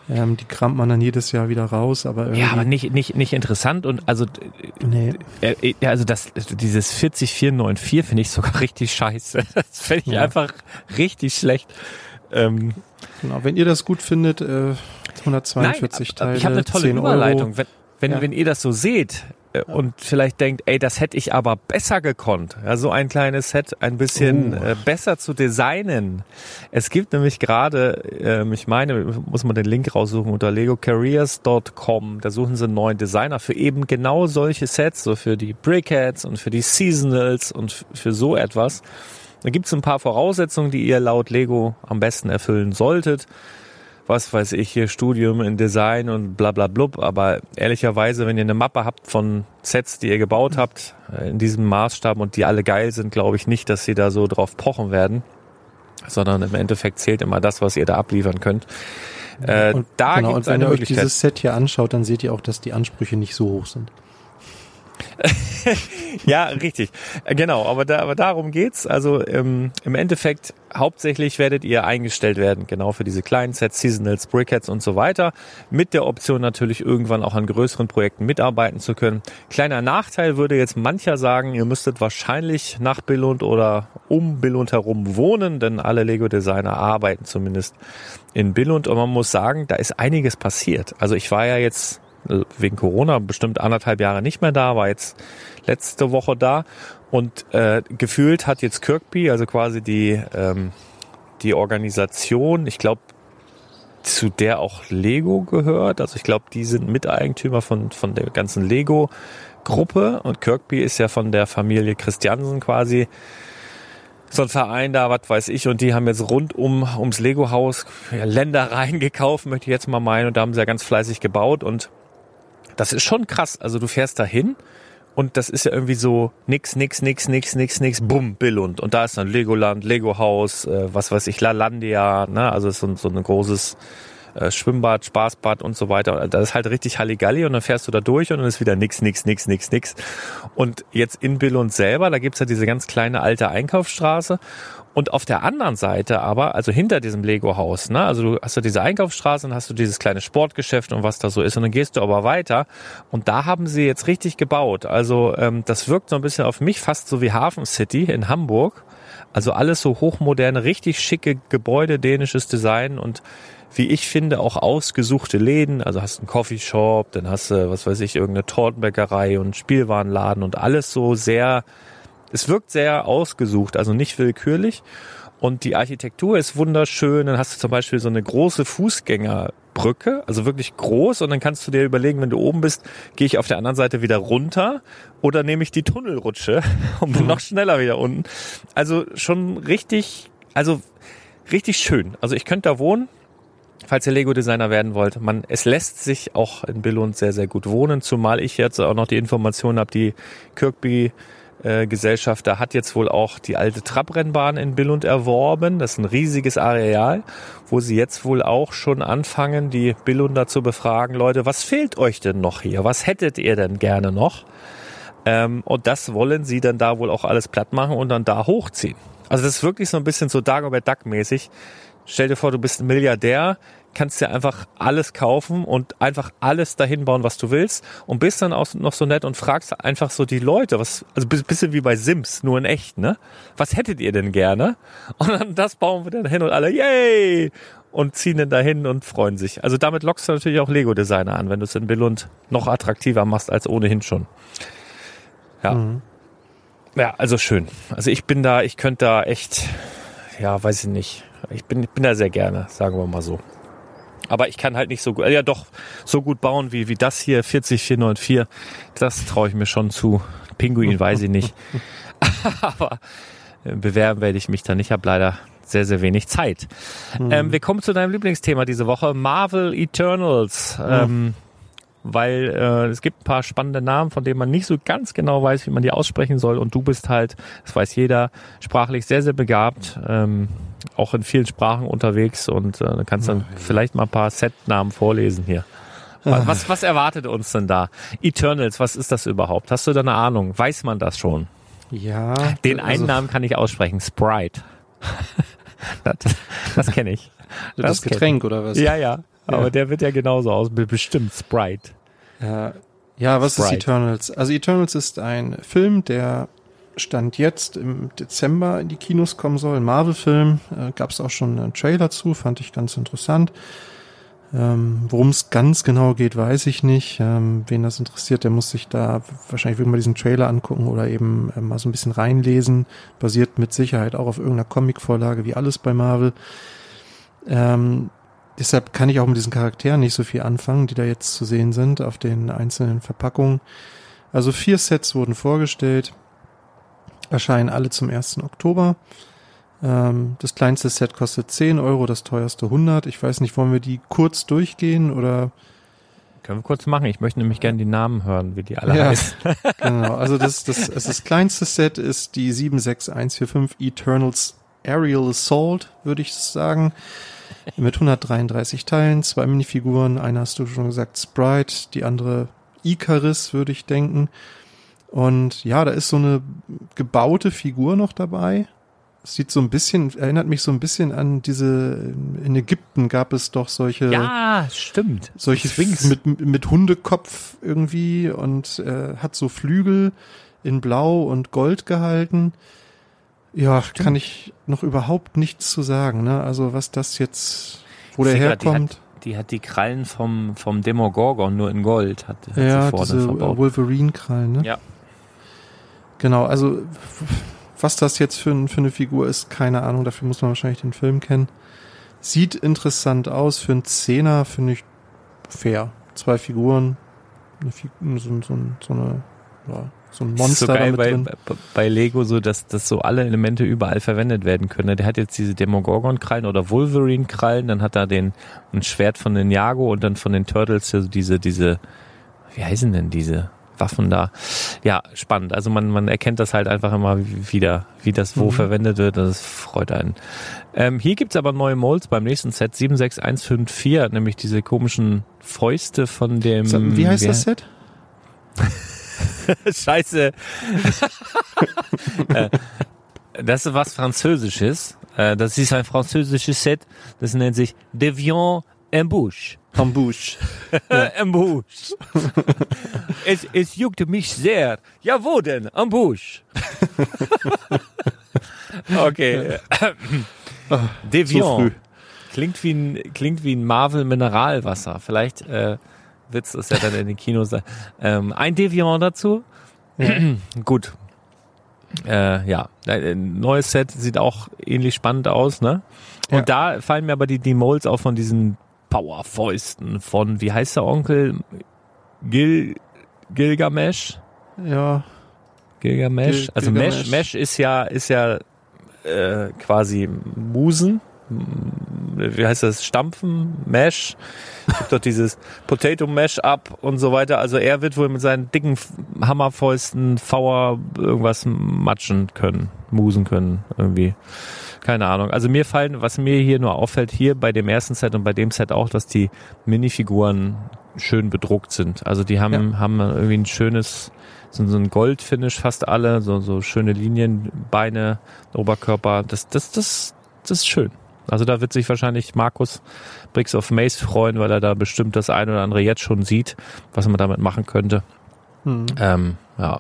Ähm, die kramt man dann jedes Jahr wieder raus, aber irgendwie. Ja, aber nicht, nicht, nicht interessant und also, nee. äh, äh, also das, dieses 40494 finde ich sogar richtig scheiße. Das finde ich Ja. einfach richtig schlecht. Ähm, Genau, wenn ihr das gut findet, äh, 142 Nein, Teile, ich habe eine tolle 10 Überleitung. Euro. Wenn, wenn, Ja. wenn ihr das so seht und vielleicht denkt, ey, das hätte ich aber besser gekonnt, ja, so ein kleines Set ein bisschen Oh. äh, besser zu designen. Es gibt nämlich gerade, ähm, ich meine, muss man den Link raussuchen unter legocareers.com, da suchen sie einen neuen Designer für eben genau solche Sets, so für die Brickheads und für die Seasonals und für so etwas. Da gibt es ein paar Voraussetzungen, die ihr laut Lego am besten erfüllen solltet was weiß ich, hier Studium in Design und bla bla blub. Aber ehrlicherweise, wenn ihr eine Mappe habt von Sets, die ihr gebaut habt, äh, in diesem Maßstab und die alle geil sind, glaube ich nicht, dass sie da so drauf pochen werden. Sondern im Endeffekt zählt immer das, was ihr da abliefern könnt. Äh, Und, da genau, gibt und wenn ihr euch dieses Set hier anschaut, dann seht ihr auch, dass die Ansprüche nicht so hoch sind. Ja, richtig. Genau, aber, da, aber darum geht's. Also ähm, im Endeffekt hauptsächlich werdet ihr eingestellt werden, genau für diese kleinen Sets, Seasonals, Brickheads und so weiter. Mit der Option natürlich irgendwann auch an größeren Projekten mitarbeiten zu können. Kleiner Nachteil würde jetzt mancher sagen, ihr müsstet wahrscheinlich nach Billund oder um Billund herum wohnen, denn alle Lego-Designer arbeiten zumindest in Billund. Und man muss sagen, da ist einiges passiert. Also ich war ja jetzt äh, wegen Corona bestimmt anderthalb Jahre nicht mehr da, war jetzt letzte Woche da. Und äh, gefühlt hat jetzt Kirkby, also quasi die ähm, die Organisation, ich glaube zu der auch Lego gehört, also ich glaube, die sind Miteigentümer von von der ganzen Lego Gruppe und Kirkby ist ja von der Familie Christiansen quasi so ein Verein da, was weiß ich, und die haben jetzt rund um ums Lego-Haus ja, Ländereien gekauft, möchte ich jetzt mal meinen, und da haben sie ja ganz fleißig gebaut. Und das ist schon krass. Also du fährst da hin und das ist ja irgendwie so nix, nix, nix, nix, nix, nix, bumm, Billund. Und da ist dann Legoland, Lego-Haus, äh, was weiß ich, Lalandia, ne? Also so, so ein großes äh, Schwimmbad, Spaßbad und so weiter. Das ist halt richtig Halligalli und dann fährst du da durch und dann ist wieder nix, nix, nix, nix, nix. Und jetzt in Billund selber, da gibt's ja diese ganz kleine alte Einkaufsstraße und auf der anderen Seite aber, also hinter diesem Lego-Haus, ne, also du hast ja diese Einkaufsstraße und hast du dieses kleine Sportgeschäft und was da so ist und dann gehst du aber weiter und da haben sie jetzt richtig gebaut. Also ähm, das wirkt so ein bisschen auf mich fast so wie Hafen City in Hamburg. Also alles so hochmoderne, richtig schicke Gebäude, dänisches Design und wie ich finde, auch ausgesuchte Läden. Also hast einen Coffeeshop, dann hast du, was weiß ich, irgendeine Tortenbäckerei und Spielwarenladen und alles so sehr, es wirkt sehr ausgesucht, also nicht willkürlich. Und die Architektur ist wunderschön. Dann hast du zum Beispiel so eine große Fußgängerbrücke, also wirklich groß. Und dann kannst du dir überlegen, wenn du oben bist, gehe ich auf der anderen Seite wieder runter oder nehme ich die Tunnelrutsche und bin noch schneller wieder unten. Also schon richtig, also richtig schön. Also ich könnte da wohnen, falls ihr Lego-Designer werden wollt. Man, es lässt sich auch in Billund sehr, sehr gut wohnen, zumal ich jetzt auch noch die Information habe, die Kirkby äh, Gesellschaft, da hat jetzt wohl auch die alte Trabrennbahn in Billund erworben. Das ist ein riesiges Areal, wo sie jetzt wohl auch schon anfangen, die Billunder zu befragen. Leute, was fehlt euch denn noch hier? Was hättet ihr denn gerne noch? Ähm, und das wollen sie dann da wohl auch alles platt machen und dann da hochziehen. Also das ist wirklich so ein bisschen so Dagobert Duck mäßig. Stell dir vor, du bist ein Milliardär, kannst dir einfach alles kaufen und einfach alles dahin bauen, was du willst und bist dann auch noch so nett und fragst einfach so die Leute, was, also ein bisschen wie bei Sims, nur in echt, ne? Was hättet ihr denn gerne? Und dann das bauen wir dann hin und alle, yay! Und ziehen dann dahin und freuen sich. Also damit lockst du natürlich auch Lego-Designer an, wenn du es in Billund noch attraktiver machst als ohnehin schon. Ja. Mhm. Ja, also schön. Also ich bin da, ich könnte da echt, ja, weiß ich nicht. Ich bin, ich bin da sehr gerne, sagen wir mal so. Aber ich kann halt nicht so gut, ja doch, so gut bauen wie, wie das hier, 40494. Das traue ich mir schon zu. Pinguin weiß ich nicht. Aber äh, bewerben werde ich mich da nicht. Ich habe leider sehr, sehr wenig Zeit. Mhm. Ähm, wir kommen zu deinem Lieblingsthema diese Woche, Marvel Eternals. Mhm. Ähm, weil äh, es gibt ein paar spannende Namen, von denen man nicht so ganz genau weiß, wie man die aussprechen soll. Und du bist halt, das weiß jeder, sprachlich sehr, sehr begabt, ähm, auch in vielen Sprachen unterwegs und äh, kannst dann vielleicht mal ein paar Set-Namen vorlesen hier. Was, was, was erwartet uns denn da? Eternals, was ist das überhaupt? Hast du da eine Ahnung? Weiß man das schon? Ja. Den einen also, Namen kann ich aussprechen, Sprite. das das kenne ich. Das, das Getränk oder was? Ja, ja. Aber der wird ja genauso aus, bestimmt Sprite. Ja, ja was Sprite. ist Eternals? Also Eternals ist ein Film, der Stand jetzt im Dezember in die Kinos kommen soll. Ein Marvel-Film. Äh, Gab es auch schon einen Trailer zu, fand ich ganz interessant. Ähm, Worum es ganz genau geht, weiß ich nicht. Ähm, wen das interessiert, der muss sich da wahrscheinlich wirklich mal diesen Trailer angucken oder eben äh, mal so ein bisschen reinlesen. Basiert mit Sicherheit auch auf irgendeiner Comic-Vorlage, wie alles bei Marvel. Ähm, deshalb kann ich auch mit diesen Charakteren nicht so viel anfangen, die da jetzt zu sehen sind auf den einzelnen Verpackungen. Also vier Sets wurden vorgestellt, erscheinen alle zum 1. Oktober. Ähm, das kleinste Set kostet 10 Euro, das teuerste 100. Ich weiß nicht, wollen wir die kurz durchgehen oder? Können wir kurz machen. Ich möchte nämlich gerne die Namen hören, wie die alle ja, heißen. genau. Also das, das, das, das kleinste Set ist die 76145 Eternals Aerial Assault, würde ich sagen mit 133 Teilen, zwei Minifiguren, eine hast du schon gesagt, Sprite, die andere Icarus, würde ich denken. Und ja, da ist so eine gebaute Figur noch dabei. Sieht so ein bisschen, erinnert mich so ein bisschen an diese, in Ägypten gab es doch solche. Ja, stimmt. Solche Sphinx. mit, mit Hundekopf irgendwie und äh, hat so Flügel in Blau und Gold gehalten. Ja, Stimmt. kann ich noch überhaupt nichts zu sagen. Ne? Also was das jetzt, wo der herkommt. Die hat, die Krallen vom, vom Demogorgon nur in Gold. Hat, hat ja, sie diese Wolverine-Krallen. Ne? Ja. Genau, also was das jetzt für, für eine Figur ist, keine Ahnung. Dafür muss man wahrscheinlich den Film kennen. Sieht interessant aus. Für einen Zehner finde ich fair. Zwei Figuren, eine Figur, so, so, so eine ja, so ein Monster so geil bei, drin. bei Lego so, dass, dass so alle Elemente überall verwendet werden können. Der hat jetzt diese Demogorgon-Krallen oder Wolverine-Krallen, dann hat er den ein Schwert von den Jago und dann von den Turtles also diese, diese, wie heißen denn diese Waffen da? Ja, spannend. Also man, man erkennt das halt einfach immer wieder, wie das wo mhm. verwendet wird. Das freut einen. Ähm, hier gibt's aber neue Molds beim nächsten Set 76154, nämlich diese komischen Fäuste von dem. Wie heißt das Set? Scheiße. Äh, das ist was Französisches. Äh, das ist ein französisches Set. Das nennt sich Deviant Embouche. Embouche. Embouche. es, es juckte mich sehr. Ja, wo denn? Embouche. okay. Deviant. So Klingt wie ein, klingt wie ein Marvel Mineralwasser. Vielleicht äh, wird's das ja dann in den Kinos sein. Ähm, ein Deviant dazu. Gut. Äh, ja, ein neues Set sieht auch ähnlich spannend aus, ne? Und Ja. da fallen mir aber die, die Molds auch von diesen Powerfäusten von, wie heißt der Onkel? Gil, Gilgamesh? Ja, Gilgamesh? Gil- also Gilgamesh. Mesh, Mesh ist ja, ist ja äh, quasi Musen. Wie heißt das? Stampfen? Mesh? Gibt doch dieses Potato Mesh Up und so weiter. Also er wird wohl mit seinen dicken Hammerfäusten Fauer irgendwas matschen können, musen können, irgendwie. Keine Ahnung. Also mir fallen, was mir hier nur auffällt, hier bei dem ersten Set und bei dem Set auch, dass die Minifiguren schön bedruckt sind. Also die haben, haben irgendwie ein schönes, so, so ein Goldfinish fast alle, so, so schöne Linien, Beine, Oberkörper. Das, das, das, das ist schön. Also da wird sich wahrscheinlich Markus Bricks of Mace freuen, weil er da bestimmt das eine oder andere jetzt schon sieht, was man damit machen könnte. hm, Ähm, ja.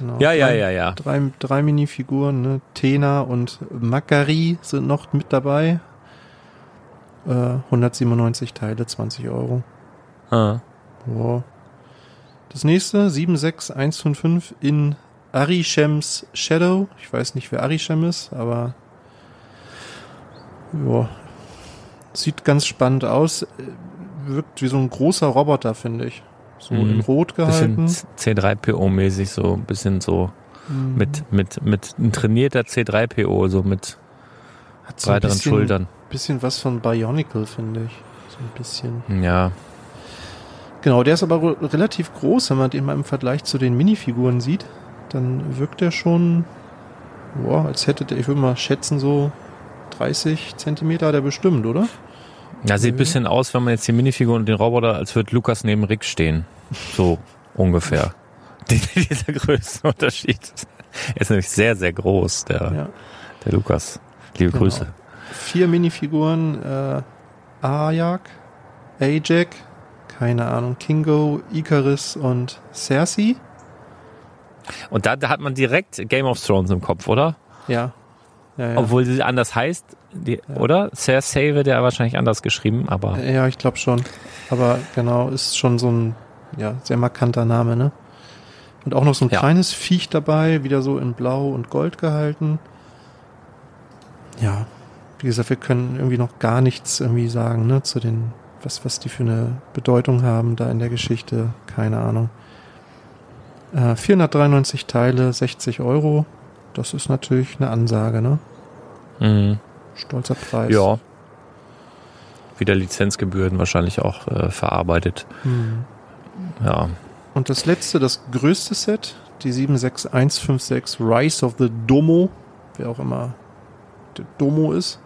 Genau. Ja, ja, Drei- ja, ja. Drei, drei Minifiguren, ne? Tena und Makari sind noch mit dabei. Äh, 197 Teile, 20 Euro. Ah. Ja. Das nächste, 76155 in Arishems Shadow. Ich weiß nicht, wer Arishem ist, aber ja. Sieht ganz spannend aus. Äh, Wirkt wie so ein großer Roboter, finde ich. So Mhm. in Rot gehalten. C3PO-mäßig, so ein bisschen so Mhm. mit, mit, mit ein trainierter C3PO, so mit Hat so ein breiteren bisschen, Schultern. bisschen was von Bionicle, finde ich. So ein bisschen. Ja. Genau, der ist aber re- relativ groß, wenn man den mal im Vergleich zu den Minifiguren sieht. Dann wirkt er schon, boah, als hätte der, ich würde mal schätzen, so 30 Zentimeter hat er bestimmt, oder? Ja, sieht Mhm. ein bisschen aus, wenn man jetzt die Minifigur und den Roboter, als würde Lukas neben Rick stehen. So ungefähr. Die- Dieser Größenunterschied. Er ist nämlich sehr, sehr groß, der, Ja. der Lukas. Liebe Genau. Grüße. Vier Minifiguren, äh, Ajak, Ajak, keine Ahnung, Kingo, Icarus und Cersei. Und da, da hat man direkt Game of Thrones im Kopf, oder? Ja. Ja, ja. Obwohl sie anders heißt, die, oder? Cersei wird ja wahrscheinlich anders geschrieben, aber Ja, ich glaube schon. Aber genau, ist schon so ein ja, sehr markanter Name, ne? Und auch noch so ein Ja. kleines Viech dabei, wieder so in Blau und Gold gehalten. Ja, wie gesagt, wir können irgendwie noch gar nichts irgendwie sagen, ne, zu den, was, was die für eine Bedeutung haben da in der Geschichte. Keine Ahnung. Äh, 493 Teile, 60 Euro. Das ist natürlich eine Ansage, ne? mhm. Stolzer Preis. ja. Wieder Lizenzgebühren wahrscheinlich auch äh, verarbeitet. Hm. Ja. Und das letzte, das größte Set, die 76156 Rise of the Domo, wer auch immer der Domo ist,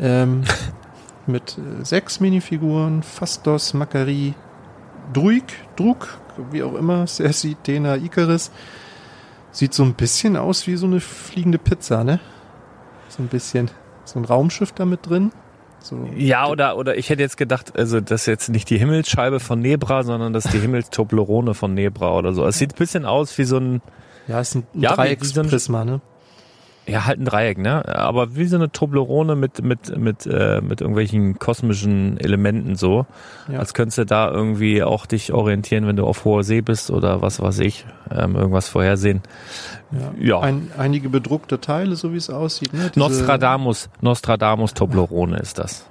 ähm, mit äh, sechs Minifiguren, Fastos, Makari, Druig, Druk, wie auch immer, Cersei, Tena, Icarus. Sieht so ein bisschen aus wie so eine fliegende Pizza, ne? So ein bisschen, so ein Raumschiff da mit drin. So, Ja, oder, oder ich hätte jetzt gedacht, also das ist jetzt nicht die Himmelsscheibe von Nebra, sondern das ist die Himmelstoblerone von Nebra oder so. Es sieht ein bisschen aus wie so ein, ja, ist ein, Ja, wie so Dreiecksprisma, ne? Ja, halt ein Dreieck, ne? Aber wie so eine Toblerone mit, mit, mit, äh, mit irgendwelchen kosmischen Elementen so. Ja. Als könntest du da irgendwie auch dich orientieren, wenn du auf hoher See bist oder was weiß ich, ähm, irgendwas vorhersehen. Ja. Ein, einige bedruckte Teile, so wie es aussieht. Ne? Diese- Nostradamus, Nostradamus Toblerone ist das.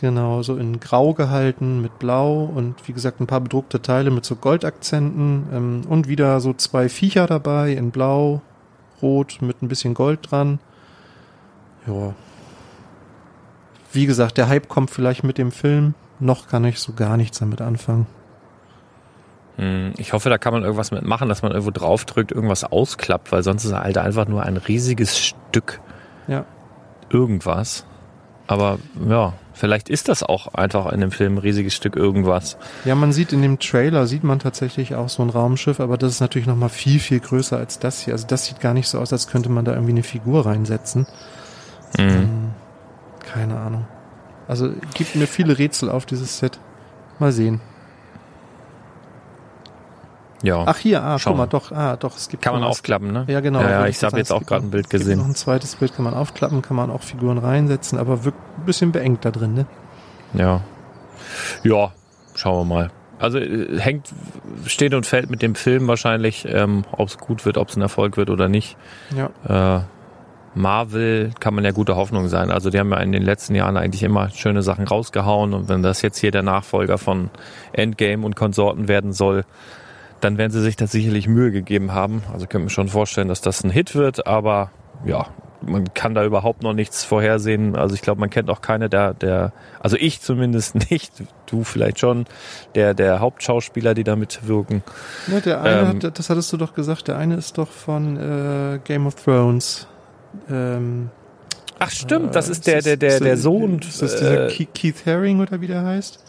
Genau, so in Grau gehalten mit Blau und wie gesagt ein paar bedruckte Teile mit so Goldakzenten ähm, und wieder so zwei Viecher dabei in Blau, Rot mit ein bisschen Gold dran. Ja. Wie gesagt, der Hype kommt vielleicht mit dem Film. Noch kann ich so gar nichts damit anfangen. Hm, Ich hoffe, da kann man irgendwas mitmachen, dass man irgendwo draufdrückt, irgendwas ausklappt, weil sonst ist er halt einfach nur ein riesiges Stück Ja. irgendwas. Aber ja, vielleicht ist das auch einfach in dem Film ein riesiges Stück irgendwas. Ja, man sieht in dem Trailer, sieht man tatsächlich auch so ein Raumschiff, aber das ist natürlich noch mal viel, viel größer als das hier. Also das sieht gar nicht so aus, als könnte man da irgendwie eine Figur reinsetzen. Mhm. Hm, Keine Ahnung. Also gibt mir viele Rätsel auf dieses Set. Mal sehen. Ja. Ach hier, ah, Schauen guck mal, doch, ah, doch, es gibt kann man was. aufklappen, ne? Ja, genau. Ja, ja ich habe jetzt auch gerade ein Bild gesehen. Noch ein zweites Bild kann man aufklappen, kann man auch Figuren reinsetzen, aber wirkt ein bisschen beengt da drin, ne? Ja. Ja, schauen wir mal. Also äh, hängt, steht und fällt mit dem Film wahrscheinlich, ähm, ob es gut wird, ob es ein Erfolg wird oder nicht. Ja. Äh, Marvel kann man ja gute Hoffnung sein. Also die haben ja in den letzten Jahren eigentlich immer schöne Sachen rausgehauen und wenn das jetzt hier der Nachfolger von Endgame und Konsorten werden soll, dann werden sie sich da sicherlich Mühe gegeben haben. Also ich könnte mir schon vorstellen, dass das ein Hit wird, aber ja, man kann da überhaupt noch nichts vorhersehen. Also ich glaube, man kennt auch keine der, der, also ich zumindest nicht, du vielleicht schon, der, der Hauptschauspieler, die da mitwirken. Ja, der eine, Ähm, hat, das hattest du doch gesagt, der eine ist doch von äh, Game of Thrones. Ähm, Ach stimmt, das äh, ist der, der, der, der Sohn. Ist das dieser äh, Keith- Keith Haring oder wie der heißt?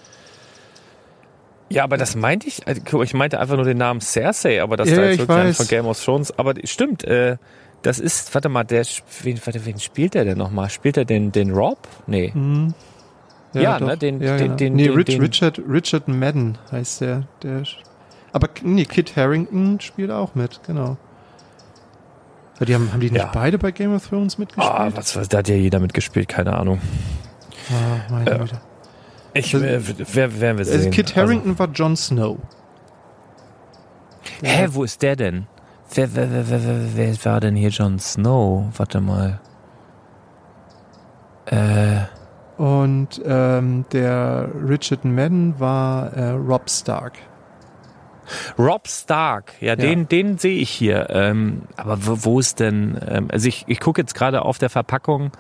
Ja, aber das meinte ich, also, ich meinte einfach nur den Namen Cersei, aber das Ja, da ja, jetzt ich wirklich weiß. von Game of Thrones. Aber stimmt, äh, das ist, warte mal, der, wen, warte, wen spielt der denn nochmal? Spielt er den, den Rob? Nee. Mhm. Ja, ne, den- den- genau. den- nee, den- Rich, den- Richard, Richard Madden heißt der. der aber nee, Kit Harrington spielt auch mit, genau. Ja, die haben, haben die nicht Ja. beide bei Game of Thrones mitgespielt? Ah, was, was, da hat ja jeder mitgespielt, keine Ahnung. Ah, meine Ja. Güte. Ich, Also- äh, wer, werden wir sehen. Also Kit Harrington war Jon Snow. Also, hä, wo ist der denn? Wer, wer, wer, wer, wer, wer war denn hier Jon Snow? Warte mal. Äh, Und ähm, der Richard Madden war äh, Rob Stark. Rob Stark, ja, den, den sehe ich hier. Ähm, aber wo, wo ist denn? Ähm, also ich, ich gucke jetzt gerade auf der Verpackung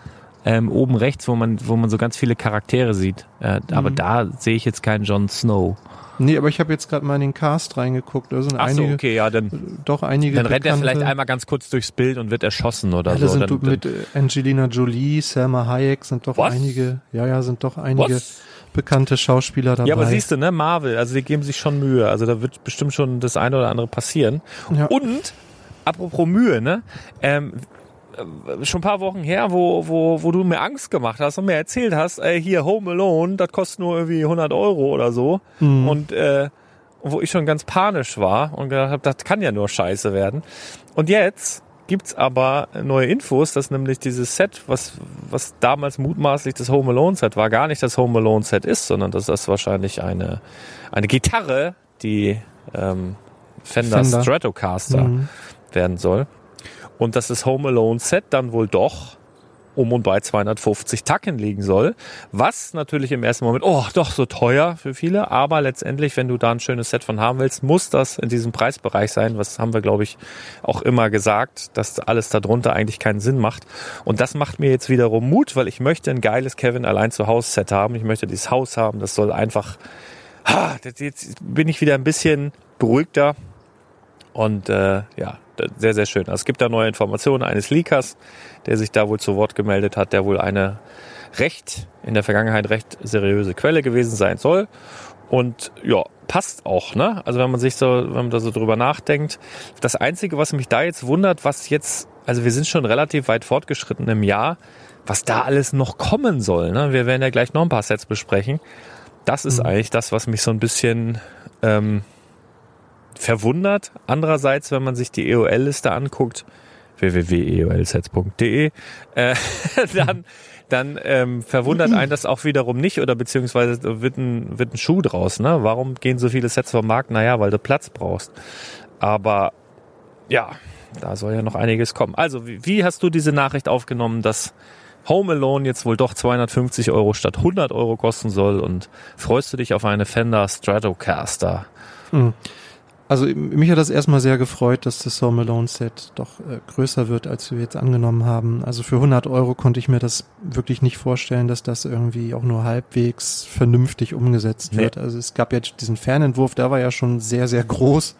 ähm, oben rechts, wo man, wo man so ganz viele Charaktere sieht. Äh, Aber Mhm. da sehe ich jetzt keinen Jon Snow. Nee, aber ich habe jetzt gerade mal in den Cast reingeguckt. Da sind Ach so, einige, okay, ja, dann, doch einige dann rennt er vielleicht einmal ganz kurz durchs Bild und wird erschossen oder Alle so. sind Dann, du- mit äh, Angelina Jolie, Selma Hayek sind doch Was? einige, ja, ja, sind doch einige Was? bekannte Schauspieler dabei. Ja, aber siehst du, ne, Marvel, also die geben sich schon Mühe. Also da wird bestimmt schon das eine oder andere passieren. Ja. Und, apropos Mühe, ne, ähm, äh, schon ein paar Wochen her, wo, wo, wo du mir Angst gemacht hast und mir erzählt hast, ey, hier Home Alone, das kostet nur irgendwie 100 Euro oder so. Mhm. Und äh, wo ich schon ganz panisch war und gedacht habe, das kann ja nur scheiße werden. Und jetzt gibt's aber neue Infos, dass nämlich dieses Set, was, was damals mutmaßlich das Home Alone Set war, gar nicht das Home Alone Set ist, sondern dass das wahrscheinlich eine, eine Gitarre, die ähm, Fender, Fender. Stratocaster Mhm. werden soll. Und dass das Home Alone Set dann wohl doch um und bei 250 Tacken liegen soll. Was natürlich im ersten Moment, oh, doch so teuer für viele. Aber letztendlich, wenn du da ein schönes Set von haben willst, muss das in diesem Preisbereich sein. Was haben wir, glaube ich, auch immer gesagt, dass alles darunter eigentlich keinen Sinn macht. Und das macht mir jetzt wiederum Mut, weil ich möchte ein geiles Kevin allein zu Haus Set haben. Ich möchte dieses Haus haben. Das soll einfach, ha, jetzt bin ich wieder ein bisschen beruhigter. Und äh, ja, sehr, sehr schön. Also es gibt da neue Informationen eines Leakers, der sich da wohl zu Wort gemeldet hat, der wohl eine recht, in der Vergangenheit recht seriöse Quelle gewesen sein soll. Und ja, passt auch, ne? Also wenn man sich so, wenn man da so drüber nachdenkt. Das Einzige, was mich da jetzt wundert, was jetzt, also wir sind schon relativ weit fortgeschritten im Jahr, was da alles noch kommen soll, ne? Wir werden ja gleich noch ein paar Sets besprechen. Das ist eigentlich das, was mich so ein bisschen ähm, verwundert. Andererseits, wenn man sich die EOL-Liste anguckt, www.eolsets.de, äh, dann, dann ähm, verwundert einen das auch wiederum nicht oder beziehungsweise wird ein, wird ein Schuh draus. Ne? Warum gehen so viele Sets vom Markt? Naja, weil du Platz brauchst. Aber ja, da soll ja noch einiges kommen. Also, wie, wie hast du diese Nachricht aufgenommen, dass Home Alone jetzt wohl doch 250 Euro statt 100 Euro kosten soll und freust du dich auf eine Fender Stratocaster? Mhm. Also mich hat das erstmal sehr gefreut, dass das Home Alone Set doch äh, größer wird, als wir jetzt angenommen haben. Also für 100 Euro konnte ich mir das wirklich nicht vorstellen, dass das irgendwie auch nur halbwegs vernünftig umgesetzt Nee. wird. Also es gab jetzt diesen Fernentwurf, der war ja schon sehr, sehr groß.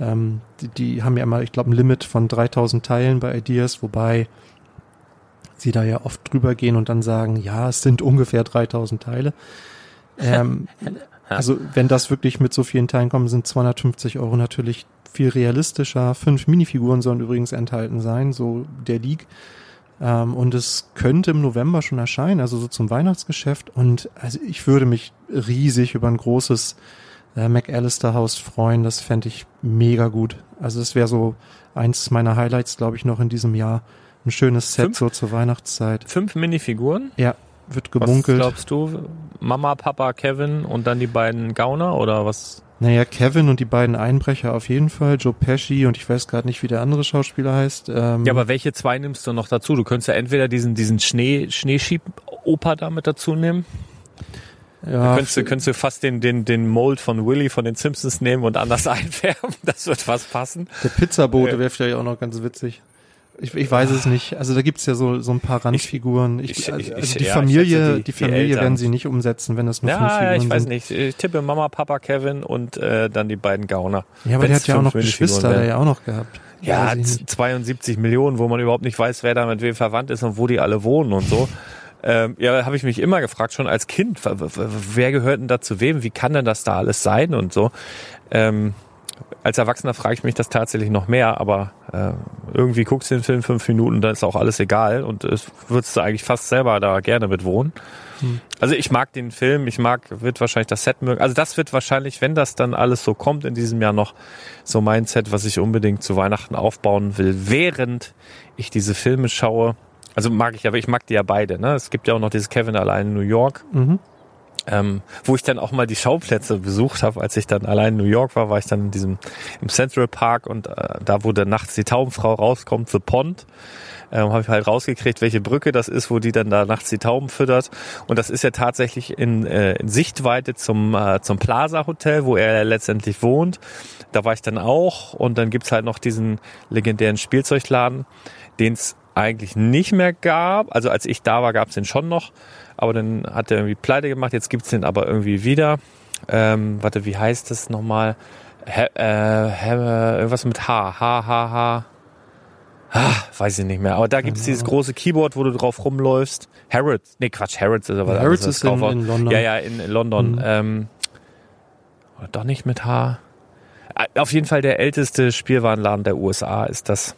Ähm, die, die haben ja immer, ich glaube, ein Limit von 3000 Teilen bei Ideas, wobei sie da ja oft drüber gehen und dann sagen, ja, es sind ungefähr 3000 Teile. Ähm, also wenn das wirklich mit so vielen Teilen kommen, sind 250 Euro natürlich viel realistischer. Fünf Minifiguren sollen übrigens enthalten sein, so der League. Ähm, und es könnte im November schon erscheinen, also so zum Weihnachtsgeschäft. Und also ich würde mich riesig über ein großes äh, McAllister Haus freuen. Das fände ich mega gut. Also es wäre so eins meiner Highlights, glaube ich, noch in diesem Jahr. Ein schönes Set Fünf? so zur Weihnachtszeit. Fünf Minifiguren. Ja, wird Was gemunkelt. glaubst du? Mama, Papa, Kevin und dann die beiden Gauner oder was? Naja, Kevin und die beiden Einbrecher auf jeden Fall, Joe Pesci und ich weiß gerade nicht, wie der andere Schauspieler heißt. Ähm, Ja, aber welche zwei nimmst du noch dazu? Du könntest ja entweder diesen, diesen Schnee, Schneeschieb-Opa da mit dazu nehmen. ja, könntest, du, könntest du fast den, den, den Mold von Willy von den Simpsons nehmen und anders einfärben. Das wird fast passen. der Pizzabote Ja. wäre vielleicht auch noch ganz witzig. Ich, ich weiß es nicht. Also da gibt's ja so, so ein paar Randfiguren. Ich, ich- also, ich- also die ja, Familie, die, die- Familie Eltern. werden sie nicht umsetzen, wenn das nur fünf Ja, ja, Figuren ich weiß sind. nicht. Ich tippe Mama, Papa, Kevin und äh, dann die beiden Gauner. Ja, aber der hat ja auch noch fünf Geschwister, der ja auch noch gehabt. Ja, Weiß ich z- nicht. 72 Millionen, wo man überhaupt nicht weiß, wer da mit wem verwandt ist und wo die alle wohnen und so. Ähm, ja, habe ich mich immer gefragt, schon als Kind, wer gehört denn da zu wem? Wie kann denn das da alles sein und so? Ähm, als Erwachsener frage ich mich das tatsächlich noch mehr, aber äh, irgendwie guckst du den Film fünf Minuten, dann ist auch alles egal und es würdest du eigentlich fast selber da gerne mit wohnen. Also ich mag den Film, ich mag, wird wahrscheinlich das Set mögen. Also das wird wahrscheinlich, wenn das dann alles so kommt in diesem Jahr noch, so mein Set, was ich unbedingt zu Weihnachten aufbauen will, während ich diese Filme schaue. Also mag ich, aber ich mag die ja beide. Ne? Es gibt ja auch noch dieses Kevin allein in New York, Mhm. Ähm, wo ich dann auch mal die Schauplätze besucht habe. Als ich dann allein in New York war, war ich dann in diesem im Central Park und äh, da, wo dann nachts die Taubenfrau rauskommt, The Pond, ähm, habe ich halt rausgekriegt, welche Brücke das ist, wo die dann da nachts die Tauben füttert. Und das ist ja tatsächlich in, äh, in Sichtweite zum, äh, zum Plaza Hotel, wo er letztendlich wohnt. Da war ich dann auch und dann gibt's halt noch diesen legendären Spielzeugladen, den es eigentlich nicht mehr gab. Also als ich da war, gab's den schon noch, aber dann hat er irgendwie pleite gemacht. Jetzt gibt's den aber irgendwie wieder. Ähm, warte, wie heißt das nochmal? He, äh, he, irgendwas mit H. H, H, H. Ah, weiß ich nicht mehr. Aber da gibt's dieses große Keyboard, wo du drauf rumläufst. Harrods. Nee, Quatsch, Harrods ist aber Harrods ist in, in London. Ja, ja, in, in London. Mhm. Ähm, oder doch nicht mit H. Äh, Auf jeden Fall der älteste Spielwarenladen der USA ist das.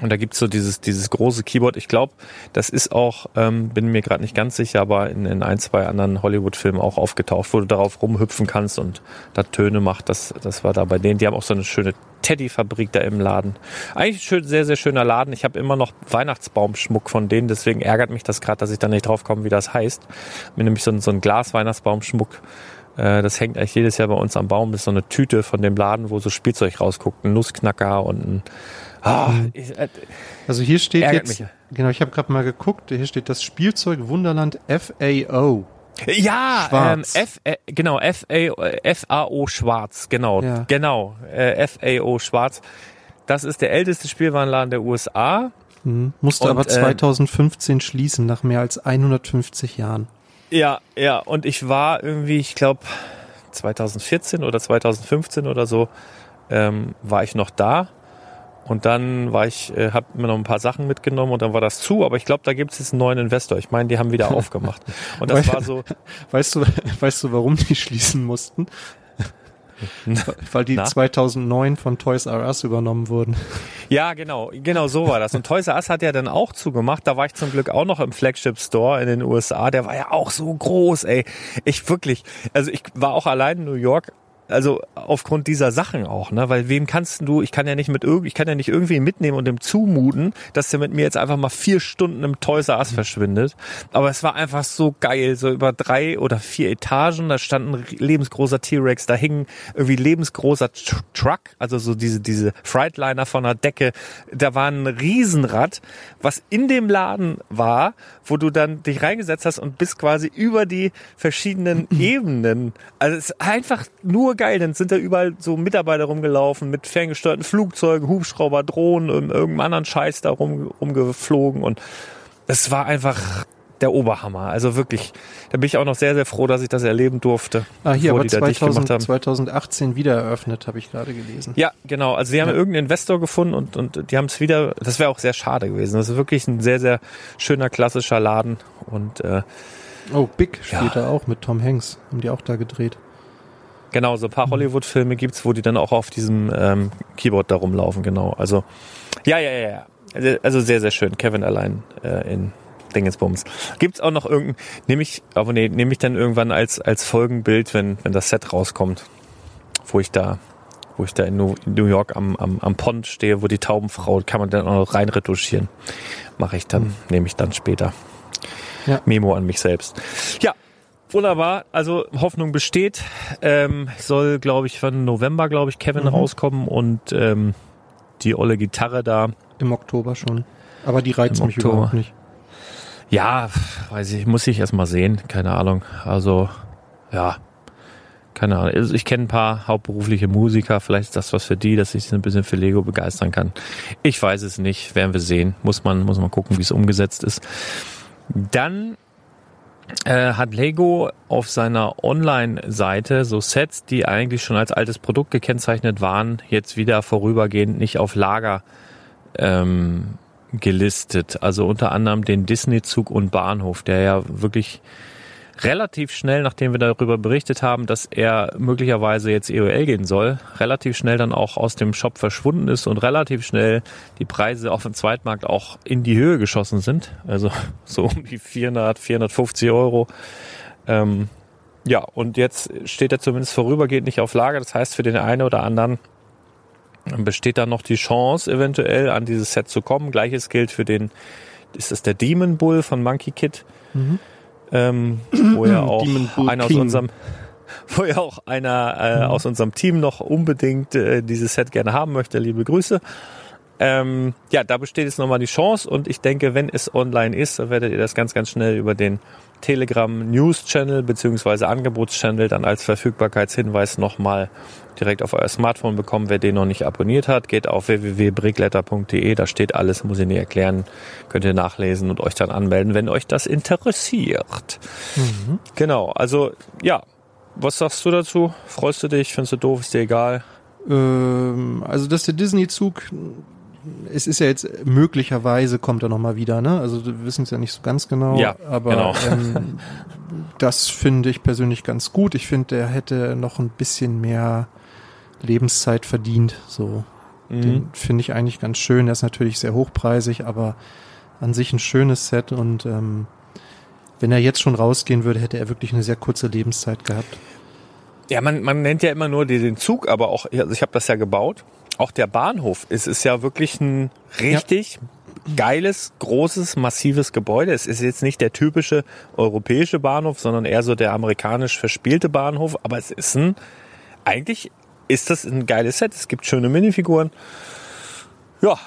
Und da gibt's so dieses, dieses große Keyboard. Ich glaube, das ist auch, ähm, bin mir gerade nicht ganz sicher, aber in, in ein, zwei anderen Hollywood-Filmen auch aufgetaucht, wo du darauf rumhüpfen kannst und da Töne macht. Das, das war da bei denen. Die haben auch so eine schöne Teddy-Fabrik da im Laden. Eigentlich ein schön, sehr, sehr schöner Laden. Ich habe immer noch Weihnachtsbaumschmuck von denen, deswegen ärgert mich das gerade, dass ich da nicht drauf komme, wie das heißt. Mir nämlich so ein, so ein Glas-Weihnachtsbaumschmuck äh, das hängt eigentlich jedes Jahr bei uns am Baum. Das ist so eine Tüte von dem Laden, wo so Spielzeug rausguckt. Ein Nussknacker und ein. Ah, ich, äh, Also hier steht jetzt, mich. genau, ich habe gerade mal geguckt, hier steht das Spielzeug Wunderland FAO. ja, ähm, Schwarz. F, äh, genau, F, A, FAO Schwarz, genau, Ja. genau, äh, FAO Schwarz. Das ist der älteste Spielwarenladen der USA. Mhm. Musste Und, aber äh, 2015 schließen, nach mehr als 150 Jahren. Ja, ja, und ich war irgendwie, ich glaube, 2014 oder 2015 oder so, ähm, war ich noch da. Und dann war ich, äh, habe mir noch ein paar Sachen mitgenommen und dann war das zu. Aber ich glaube, da gibt es jetzt einen neuen Investor. Ich meine, die haben wieder aufgemacht. Und das war so, Weißt du, weißt du, warum die schließen mussten? Weil die Na? 2009 von Toys R Us übernommen wurden. ja, genau, genau so war das. Und Toys R Us hat ja dann auch zugemacht. Da war ich zum Glück auch noch im Flagship Store in den USA. Der war ja auch so groß, ey. Ich wirklich, also ich war auch allein in New York. Also aufgrund dieser Sachen auch, ne? Weil wem kannst du, ich kann ja nicht mit irgend, ich kann ja nicht irgendwie mitnehmen und dem zumuten, dass der mit mir jetzt einfach mal vier Stunden im Toys R Us verschwindet. Aber es war einfach so geil, so über drei oder vier Etagen, da stand ein lebensgroßer T-Rex, da hing irgendwie lebensgroßer Tr Truck, also so diese, diese Freightliner von der Decke. Da war ein Riesenrad, was in dem Laden war, wo du dann dich reingesetzt hast und bist quasi über die verschiedenen Ebenen. Also es ist einfach nur geil. Dann sind da überall so Mitarbeiter rumgelaufen mit ferngesteuerten Flugzeugen, Hubschrauber, Drohnen, und irgendeinem anderen Scheiß da rum, rumgeflogen und es war einfach der Oberhammer. Also wirklich, da bin ich auch noch sehr, sehr froh, dass ich das erleben durfte. Ah, hier aber die da dicht gemacht 2000, haben. 2018 wieder eröffnet, habe ich gerade gelesen. Ja, genau. Also sie haben Ja. irgendeinen Investor gefunden und, und die haben es wieder, das wäre auch sehr schade gewesen. Das ist wirklich ein sehr, sehr schöner, klassischer Laden. Und äh, Oh, Big spielt Ja. da auch mit Tom Hanks. Haben die auch da gedreht. Genau, so ein paar Hollywood-Filme gibt's, wo die dann auch auf diesem ähm, Keyboard da rumlaufen, genau. Also, ja, ja, ja, ja. Also- Also sehr, sehr schön. Kevin allein äh, in Dingensbums. Gibt's auch noch irgendein, nehme ich, aber nee, nehme ich dann irgendwann als, als Folgenbild, wenn, wenn das Set rauskommt. wo ich da, wo ich da in New, in New York am, am, am Pond stehe, wo die Taubenfrau, kann man dann auch noch rein retuschieren. Mache ich dann, Mhm. nehme ich dann später. Ja. Memo an mich selbst. Ja, wunderbar. Also Hoffnung besteht. Ähm, soll, glaube ich, von November, glaube ich, Kevin Mhm. rauskommen und ähm, die olle Gitarre da. Im Oktober schon. Aber die reizt Im mich Oktober. überhaupt nicht. Ja, weiß ich, muss ich erst mal sehen, keine Ahnung. Also, ja, keine Ahnung. Also ich kenne ein paar hauptberufliche Musiker, vielleicht ist das was für die, dass ich sie ein bisschen für Lego begeistern kann. Ich weiß es nicht, werden wir sehen. Muss man, muss man gucken, wie es umgesetzt ist. Dann äh, hat Lego auf seiner Online-Seite so Sets, die eigentlich schon als altes Produkt gekennzeichnet waren, jetzt wieder vorübergehend nicht auf Lager ähm, gelistet. Also unter anderem den Disney-Zug und Bahnhof, der ja wirklich relativ schnell, nachdem wir darüber berichtet haben, dass er möglicherweise jetzt EOL gehen soll, relativ schnell dann auch aus dem Shop verschwunden ist und relativ schnell die Preise auf dem Zweitmarkt auch in die Höhe geschossen sind. Also so um die 400, 450 Euro. Ähm, ja, und jetzt steht er zumindest vorübergehend nicht auf Lager. Das heißt, für den einen oder anderen besteht da noch die Chance, eventuell an dieses Set zu kommen. Gleiches gilt für den, ist das der Demon Bull von Monkey Kid, ähm, wo ja auch einer aus unserem wo ja auch einer äh, aus unserem Team noch unbedingt äh, dieses Set gerne haben möchte. Liebe Grüße. Ähm, ja, da besteht jetzt nochmal die Chance und ich denke, wenn es online ist, dann werdet ihr das ganz, ganz schnell über den Telegram News Channel beziehungsweise Angebotschannel dann als Verfügbarkeitshinweis nochmal direkt auf euer Smartphone bekommen. Wer den noch nicht abonniert hat, geht auf www.brickletter.de, da steht alles, muss ich nicht erklären, könnt ihr nachlesen und euch dann anmelden, wenn euch das interessiert. Genau, also ja, was sagst du dazu? Freust du dich? Findest du doof? Ist dir egal? Ähm, also, dass der Disney-Zug, es ist ja jetzt möglicherweise kommt er nochmal wieder, ne? Also, wir wissen es ja nicht so ganz genau. Ja, aber genau. ähm, das finde ich persönlich ganz gut. Ich finde, der hätte noch ein bisschen mehr Lebenszeit verdient. So, Mhm. den finde ich eigentlich ganz schön. Der ist natürlich sehr hochpreisig, aber an sich ein schönes Set und ähm, wenn er jetzt schon rausgehen würde, hätte er wirklich eine sehr kurze Lebenszeit gehabt. Ja, man, man nennt ja immer nur den Zug, aber auch, also ich habe das ja gebaut. Auch der Bahnhof, es ist ja wirklich ein richtig geiles, großes, massives Gebäude. Es ist jetzt nicht der typische europäische Bahnhof, sondern eher so der amerikanisch verspielte Bahnhof. Aber es ist ein, eigentlich ist das ein geiles Set. Es gibt schöne Minifiguren. Ja,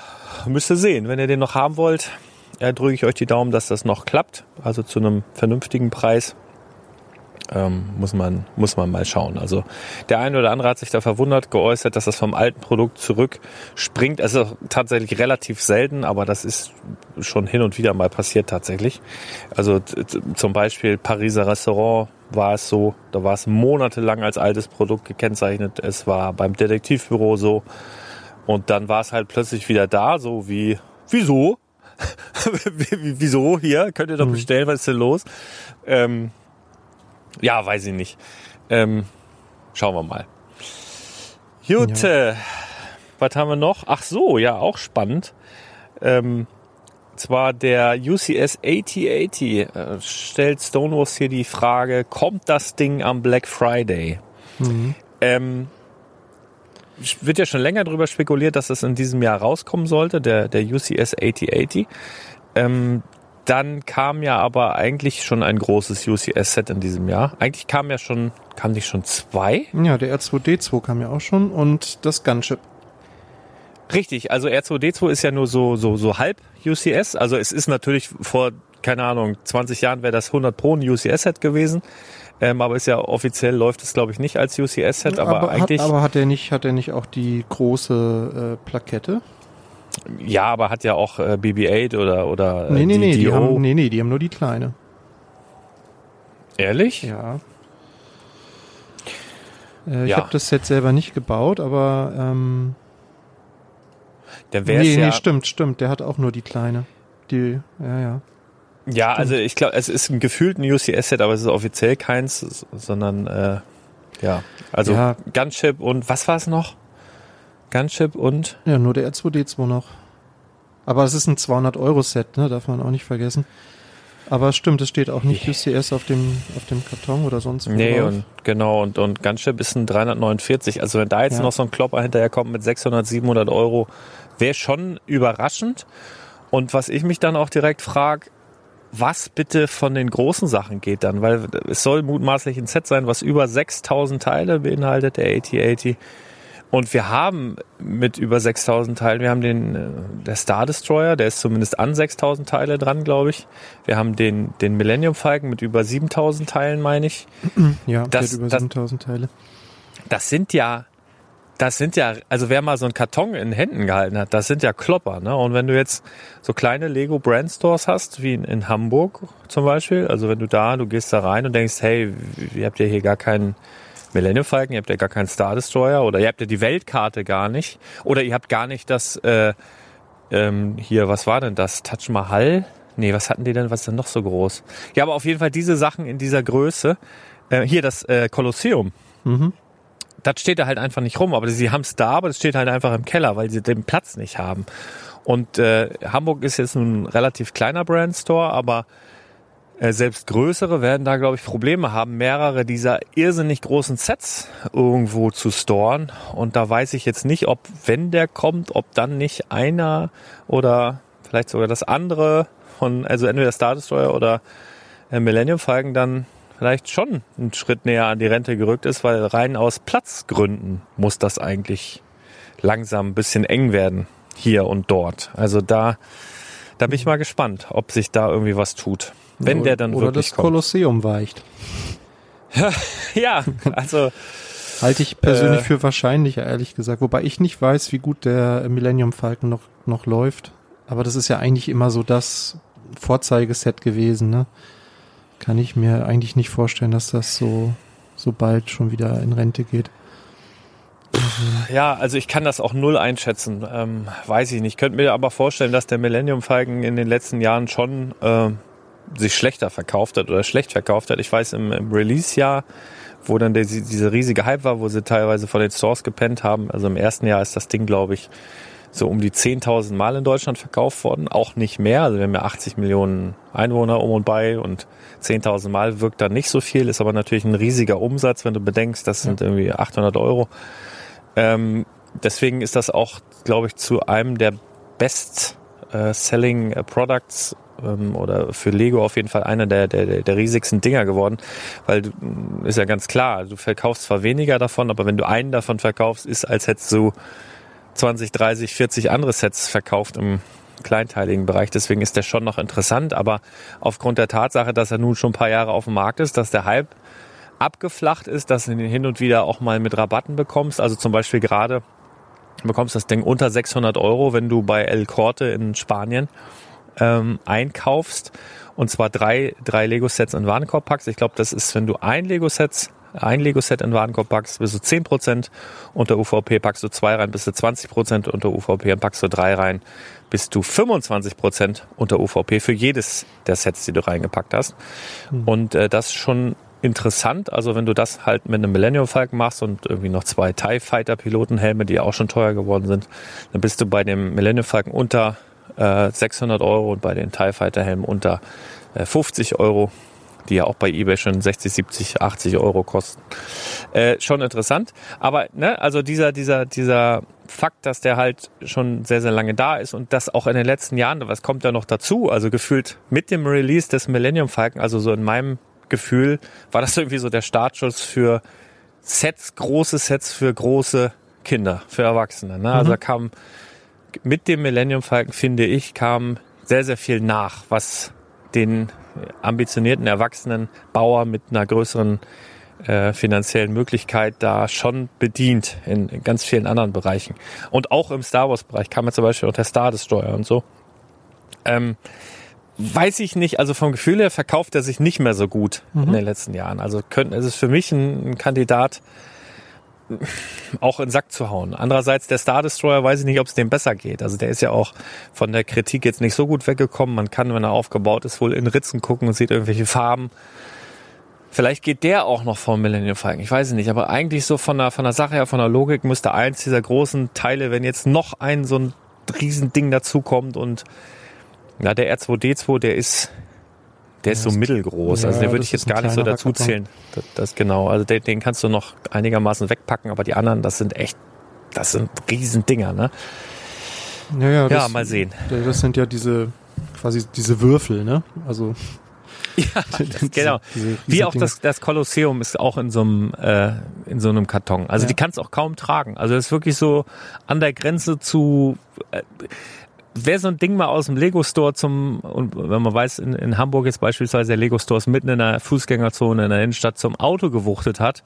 müsst ihr sehen. Wenn ihr den noch haben wollt, äh, drücke ich euch die Daumen, dass das noch klappt. Also zu einem vernünftigen Preis. Ähm, muss man, muss man mal schauen. Also der eine oder andere hat sich da verwundert, geäußert, dass das vom alten Produkt zurückspringt. Es ist auch tatsächlich relativ selten, aber das ist schon hin und wieder mal passiert tatsächlich. Also zum Beispiel Pariser Restaurant war es so, da war es monatelang als altes Produkt gekennzeichnet. Es war beim Detektivbüro so. Und dann war es halt plötzlich wieder da, so wie, wieso? Wie- Wieso hier? Könnt ihr doch bestellen, was ist denn los? Ähm, ja, weiß ich nicht. Ähm, schauen wir mal. Gut, äh, was haben wir noch? Ach so, ja, auch spannend. Ähm, zwar der UCS 8080 äh, stellt Stonewalls hier die Frage, kommt das Ding am Black Friday? Ähm, wird ja schon länger darüber spekuliert, dass das in diesem Jahr rauskommen sollte, der, der UCS 8080. Ähm, dann kam ja aber eigentlich schon ein großes UCS-Set in diesem Jahr. Eigentlich kam ja schon, kam nicht schon zwei? Ja, der R2D2 kam ja auch schon und das Gunship. Richtig, also R2D2 ist ja nur so, so, so halb UCS. Also es ist natürlich vor, keine Ahnung, 20 Jahren wäre das 100 Pro ein UCS-Set gewesen. Ähm, aber ist ja offiziell läuft es, glaube ich, nicht als UCS-Set, aber, eigentlich. Hat, aber hat er nicht, hat er nicht auch die große äh, Plakette? Ja, aber hat ja auch äh, BB-8 oder, oder äh, Nee, nee, die, nee, die DO. haben, nee, nee, die haben nur die kleine. Ehrlich? Ja. Äh, ich Ja. habe das Set selber nicht gebaut, aber ähm, Dann wäre nee, ja. nee, stimmt, stimmt. Der hat auch nur die kleine. Die, ja, ja. Ja, also ich glaube, es ist ein gefühlt ein UCS-Set, aber es ist offiziell keins, sondern äh, ja, also Ja. Gunship und was war es noch? Gunship und Ja, nur der R2D2 noch. Aber es ist ein 200 Euro Set, ne? Darf man auch nicht vergessen. Aber stimmt, es steht auch nicht UCS auf dem, auf dem Karton oder sonst wo. Nee, drauf. und genau, und, und Gunship ist ein 349. Also wenn da jetzt Ja. noch so ein Klopper hinterher kommt mit 600, 700 Euro, wäre schon überraschend. Und was ich mich dann auch direkt frage, was bitte von den großen Sachen geht dann? Weil es soll mutmaßlich ein Set sein, was über 6000 Teile beinhaltet, der AT-80. Und wir haben mit über 6000 Teilen, wir haben den äh, der Star Destroyer, der ist zumindest an 6000 Teile dran, glaube ich. Wir haben den den Millennium Falcon mit über 7000 Teilen, meine ich. Ja, das- über das- 7000 Teile. Das sind ja das sind ja, also wer mal so einen Karton in Händen gehalten hat, das sind ja Klopper, ne? Und wenn du jetzt so kleine Lego Brand Stores hast, wie in, in Hamburg zum Beispiel, also wenn du da, du gehst da rein und denkst, hey, ihr habt ja hier gar keinen Millennium Falcon, ihr habt ja gar keinen Star Destroyer oder ihr habt ja die Weltkarte gar nicht oder ihr habt gar nicht das, äh, ähm, hier, was war denn das? Taj Mahal? Nee, was hatten die denn? Was ist denn noch so groß? Ja, aber auf jeden Fall diese Sachen in dieser Größe. Äh, hier das äh, Kolosseum. Mhm. Das steht da halt einfach nicht rum, aber sie haben es da, aber das steht halt einfach im Keller, weil sie den Platz nicht haben. Und äh, Hamburg ist jetzt nun ein relativ kleiner Brandstore, aber selbst größere werden da, glaube ich, Probleme haben, mehrere dieser irrsinnig großen Sets irgendwo zu storen. Und da weiß ich jetzt nicht, ob, wenn der kommt, ob dann nicht einer oder vielleicht sogar das andere von, also entweder Star Destroyer oder äh, Millennium Falcon dann vielleicht schon einen Schritt näher an die Rente gerückt ist, weil rein aus Platzgründen muss das eigentlich langsam ein bisschen eng werden, hier und dort. Also da, da bin ich mal gespannt, ob sich da irgendwie was tut. Wenn der dann Oder wirklich das kommt. Kolosseum weicht. Ja, also Halte ich persönlich Äh. für wahrscheinlicher, ehrlich gesagt. Wobei ich nicht weiß, wie gut der Millennium Falcon noch, noch läuft. Aber das ist ja eigentlich immer so das Vorzeigeset gewesen, ne? Kann ich mir eigentlich nicht vorstellen, dass das so, so bald schon wieder in Rente geht. Ja, also ich kann das auch null einschätzen. Ähm, weiß ich nicht. Könnte mir aber vorstellen, dass der Millennium Falcon in den letzten Jahren schon äh, sich schlechter verkauft hat oder schlecht verkauft hat. Ich weiß, im, im Release-Jahr, wo dann der, diese riesige Hype war, wo sie teilweise von den Stores gepennt haben. Also im ersten Jahr ist das Ding, glaube ich, so um die 10.000 Mal in Deutschland verkauft worden. Auch nicht mehr. Also wir haben ja 80 Millionen Einwohner um und bei und 10.000 Mal wirkt dann nicht so viel, ist aber natürlich ein riesiger Umsatz, wenn du bedenkst, das sind irgendwie 800 Euro. Ähm, deswegen ist das auch, glaube ich, zu einem der best äh, selling äh, Products ähm, oder für Lego auf jeden Fall einer der, der, der- riesigsten Dinger geworden, weil du, mh, ist ja ganz klar, du verkaufst zwar weniger davon, aber wenn du einen davon verkaufst, ist als hättest du 20, 30, 40 andere Sets verkauft im kleinteiligen Bereich. Deswegen ist der schon noch interessant, aber aufgrund der Tatsache, dass er nun schon ein paar Jahre auf dem Markt ist, dass der Hype abgeflacht ist, dass du ihn hin und wieder auch mal mit Rabatten bekommst. Also zum Beispiel gerade bekommst das Ding unter 600 Euro, wenn du bei El Corte in Spanien ähm, einkaufst. Und zwar drei, drei Lego-Sets in Warenkorb packst. Ich glaube, das ist, wenn du ein Lego-Set ein Lego-Set in Warenkorb packst, bist du 10% unter UVP, packst du zwei rein, bist du 20% unter UVP und packst du drei rein, bist du 25% unter UVP für jedes der Sets, die du reingepackt hast. Und äh, das ist schon interessant. Also wenn du das halt mit einem Millennium Falcon machst und irgendwie noch zwei TIE Fighter Pilotenhelme, die auch schon teuer geworden sind, dann bist du bei dem Millennium Falcon unter äh, 600 Euro und bei den TIE Fighter Helmen unter äh, 50 Euro, die ja auch bei eBay schon 60, 70, 80 Euro kosten. Äh, schon interessant. Aber ne, also dieser, dieser, dieser Fakt, dass der halt schon sehr, sehr lange da ist und das auch in den letzten Jahren, was kommt da noch dazu? Also gefühlt mit dem Release des Millennium Falcon, also so in meinem Gefühl, war das irgendwie so der Startschuss für Sets, große Sets für große Kinder, für Erwachsene. Ne? Also da kam mit dem Millennium Falcon, finde ich, kam sehr, sehr viel nach, was den ambitionierten erwachsenen Bauer mit einer größeren äh, finanziellen Möglichkeit da schon bedient in, in ganz vielen anderen Bereichen. Und auch im Star Wars Bereich kam ja zum Beispiel auch der Star Destroyer und so. Ähm, weiß ich nicht, also vom Gefühl her verkauft er sich nicht mehr so gut in den letzten Jahren. Also könnten, es ist für mich ein, ein Kandidat, auch in den Sack zu hauen. Andererseits der Star Destroyer weiß ich nicht, ob es dem besser geht. Also der ist ja auch von der Kritik jetzt nicht so gut weggekommen. Man kann, wenn er aufgebaut ist, wohl in Ritzen gucken und sieht irgendwelche Farben. Vielleicht geht der auch noch vom Millennium Falcon. Ich weiß es nicht. Aber eigentlich so von der, von der Sache her, von der Logik müsste eins dieser großen Teile, wenn jetzt noch ein so ein Riesending dazukommt und ja, der R2D2, der ist, Der ist so mittelgroß, also Ja, den würde das ich jetzt gar nicht so dazu Karton. zählen. Das, das genau, also den, den kannst du noch einigermaßen wegpacken, aber die anderen, das sind echt, das sind Riesendinger, ne? Naja, Ja, mal sehen. Das sind ja diese quasi diese Würfel, ne? Also Ja, diese- genau. diese Wie auch das, das Kolosseum ist auch in so einem, äh, in so einem Karton. Also Ja. die kannst auch kaum tragen. Also das ist wirklich so an der Grenze zu, äh, wer so ein Ding mal aus dem Lego Store zum, und wenn man weiß, in, in Hamburg jetzt beispielsweise der Lego Store ist mitten in der Fußgängerzone in der Innenstadt zum Auto gewuchtet hat.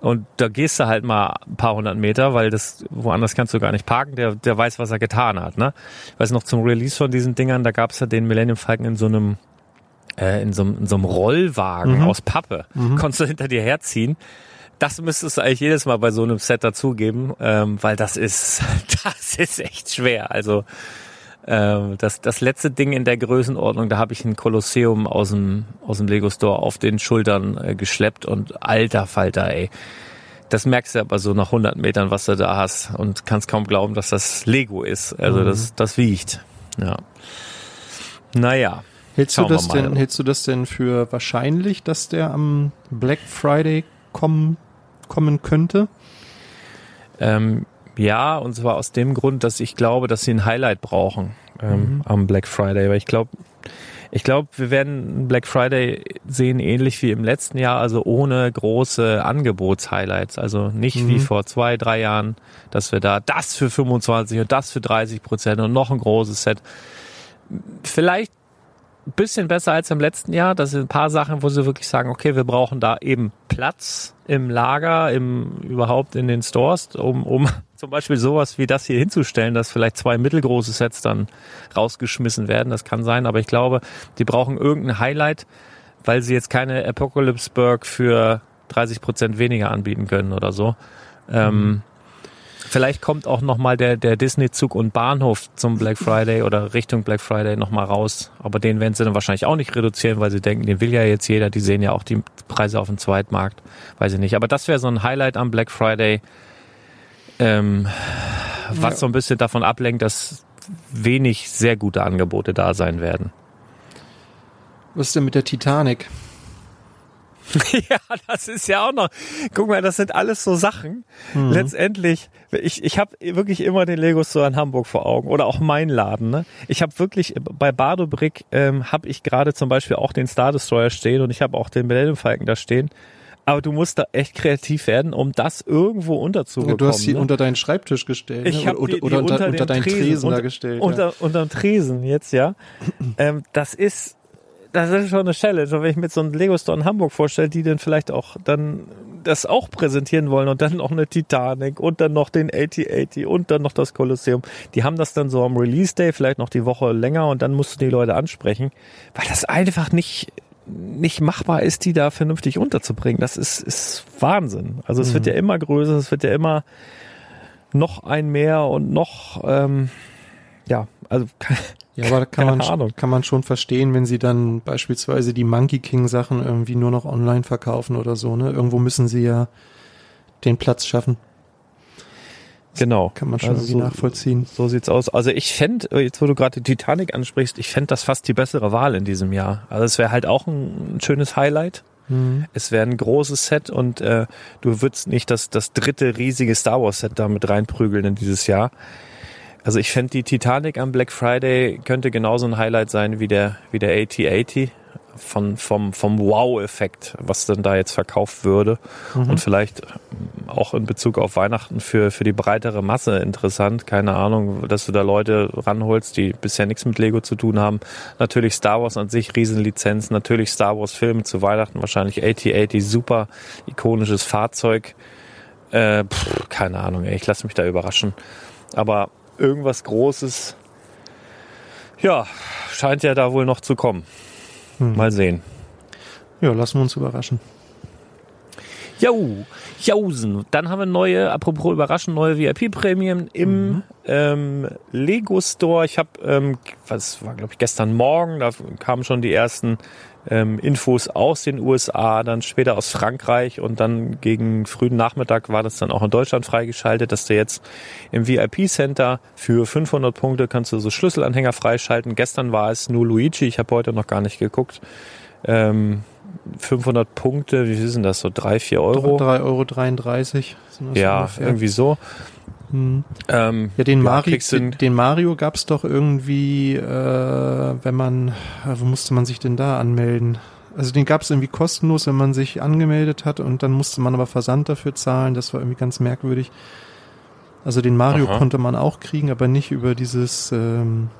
Und da gehst du halt mal ein paar hundert Meter, weil das woanders kannst du gar nicht parken. Der, der weiß, was er getan hat. Ne? Ich weiß noch zum Release von diesen Dingern, da gab es ja den Millennium Falcon in so einem äh, in, so, einem- in so einem Rollwagen aus Pappe. Konntest du hinter dir herziehen. Das müsstest du eigentlich jedes Mal bei so einem Set dazugeben, ähm, weil das ist, das ist echt schwer. Also ähm, das, das letzte Ding in der Größenordnung, da habe ich ein Kolosseum aus dem, aus dem Lego Store auf den Schultern äh, geschleppt und alter Falter, ey. Das merkst du aber so nach 100 Metern, was du da hast und kannst kaum glauben, dass das Lego ist. Also das, das wiegt. Ja. Naja. Hältst du das denn, hältst du das denn für wahrscheinlich, dass der am Black Friday kommen, kommen könnte? Ähm, ja, und zwar aus dem Grund, dass ich glaube, dass sie ein Highlight brauchen ähm, am Black Friday. Weil ich glaube, ich glaube, wir werden Black Friday sehen, ähnlich wie im letzten Jahr, also ohne große Angebotshighlights. Also nicht wie vor zwei, drei Jahren, dass wir da das für 25 und das für 30 Prozent und noch ein großes Set. Vielleicht bisschen besser als im letzten Jahr. Das sind ein paar Sachen, wo sie wirklich sagen, okay, wir brauchen da eben Platz im Lager, im überhaupt in den Stores, um, um zum Beispiel sowas wie das hier hinzustellen, dass vielleicht zwei mittelgroße Sets dann rausgeschmissen werden. Das kann sein, aber ich glaube, die brauchen irgendein Highlight, weil sie jetzt keine Apocalypseburg für 30 Prozent weniger anbieten können oder so. Ähm, Vielleicht kommt auch nochmal der, der Disney-Zug und Bahnhof zum Black Friday oder Richtung Black Friday nochmal raus. Aber den werden sie dann wahrscheinlich auch nicht reduzieren, weil sie denken, den will ja jetzt jeder. Die sehen ja auch die Preise auf dem Zweitmarkt. Weiß ich nicht. Aber das wäre so ein Highlight am Black Friday, ähm, was so ein bisschen davon ablenkt, dass wenig sehr gute Angebote da sein werden. Was ist denn mit der Titanic? Ja, das ist ja auch noch. Guck mal, das sind alles so Sachen. Letztendlich, ich, ich habe wirklich immer den Lego Store in Hamburg vor Augen oder auch mein Laden. Ne? Ich habe wirklich bei Badobrick ähm, habe ich gerade zum Beispiel auch den Star Destroyer stehen und ich habe auch den Millennium Falcon da stehen. Aber du musst da echt kreativ werden, um das irgendwo unterzubekommen. du hast sie ne? unter deinen Schreibtisch gestellt. Ich ne? habe oder, die, die oder unter, unter, deinen Tresen, unter, da gestellt. Unter, ja. Unterm Tresen jetzt, ja. ähm, das ist, das ist schon eine Challenge. Und wenn ich mir jetzt so einen Lego Store in Hamburg vorstelle, die dann vielleicht auch dann das auch präsentieren wollen und dann noch eine Titanic und dann noch den 8080 und dann noch das Kolosseum. Die haben das dann so am Release Day, vielleicht noch die Woche länger und dann musst du die Leute ansprechen, weil das einfach nicht nicht machbar ist, die da vernünftig unterzubringen. Das ist, ist Wahnsinn. Also es wird ja immer größer, es wird ja immer noch ein mehr und noch, ähm, ja, also Ja, aber kann Keine man, Ahnung. kann man schon verstehen, wenn sie dann beispielsweise die Monkey King Sachen irgendwie nur noch online verkaufen oder so, ne? Irgendwo müssen sie ja den Platz schaffen. genau. Kann man schon Also irgendwie so, nachvollziehen. So sieht's aus. Also ich fände, jetzt wo du gerade die Titanic ansprichst, ich fände das fast die bessere Wahl in diesem Jahr. Also es wäre halt auch ein, ein schönes Highlight. Mhm. Es wäre ein großes Set und äh, du würdest nicht das, das dritte riesige Star Wars Set da mit reinprügeln in dieses Jahr. Also ich fände die Titanic am Black Friday könnte genauso ein Highlight sein wie der, wie der AT-80 von, vom, vom Wow-Effekt, was dann da jetzt verkauft würde. Und vielleicht auch in Bezug auf Weihnachten für, für die breitere Masse interessant. Keine Ahnung, dass du da Leute ranholst, die bisher nichts mit Lego zu tun haben. Natürlich Star Wars an sich, Riesenlizenz. Natürlich Star Wars Filme zu Weihnachten. Wahrscheinlich AT-80, super ikonisches Fahrzeug. Äh, pff, keine Ahnung, ey, ich lasse mich da überraschen. Aber irgendwas Großes, ja, scheint ja da wohl noch zu kommen. Mal sehen. Ja, lassen wir uns überraschen. Jau, Jausen. Dann haben wir neue, apropos überraschend, neue VIP-Prämien im ähm, Lego Store. Ich habe, ähm, was war, glaube ich, gestern Morgen, da kamen schon die ersten ähm, Infos aus den USA, dann später aus Frankreich und dann gegen frühen Nachmittag war das dann auch in Deutschland freigeschaltet, dass du jetzt im VIP-Center für 500 Punkte kannst du so Schlüsselanhänger freischalten. Gestern war es nur Luigi, ich habe heute noch gar nicht geguckt. ähm, 500 Punkte, wie viel sind das, so 3, 4 Euro? 3,33 Euro. Ja, ungefähr. irgendwie so. Hm. Ähm, Ja, den, ja, Mari kriegst du den, den Mario gab's doch irgendwie, äh, wenn man, äh, wo musste man sich denn da anmelden? Also den gab's irgendwie kostenlos, wenn man sich angemeldet hat und dann musste man aber Versand dafür zahlen. Das war irgendwie ganz merkwürdig. Also den Mario Aha. konnte man auch kriegen, aber nicht über dieses ähm,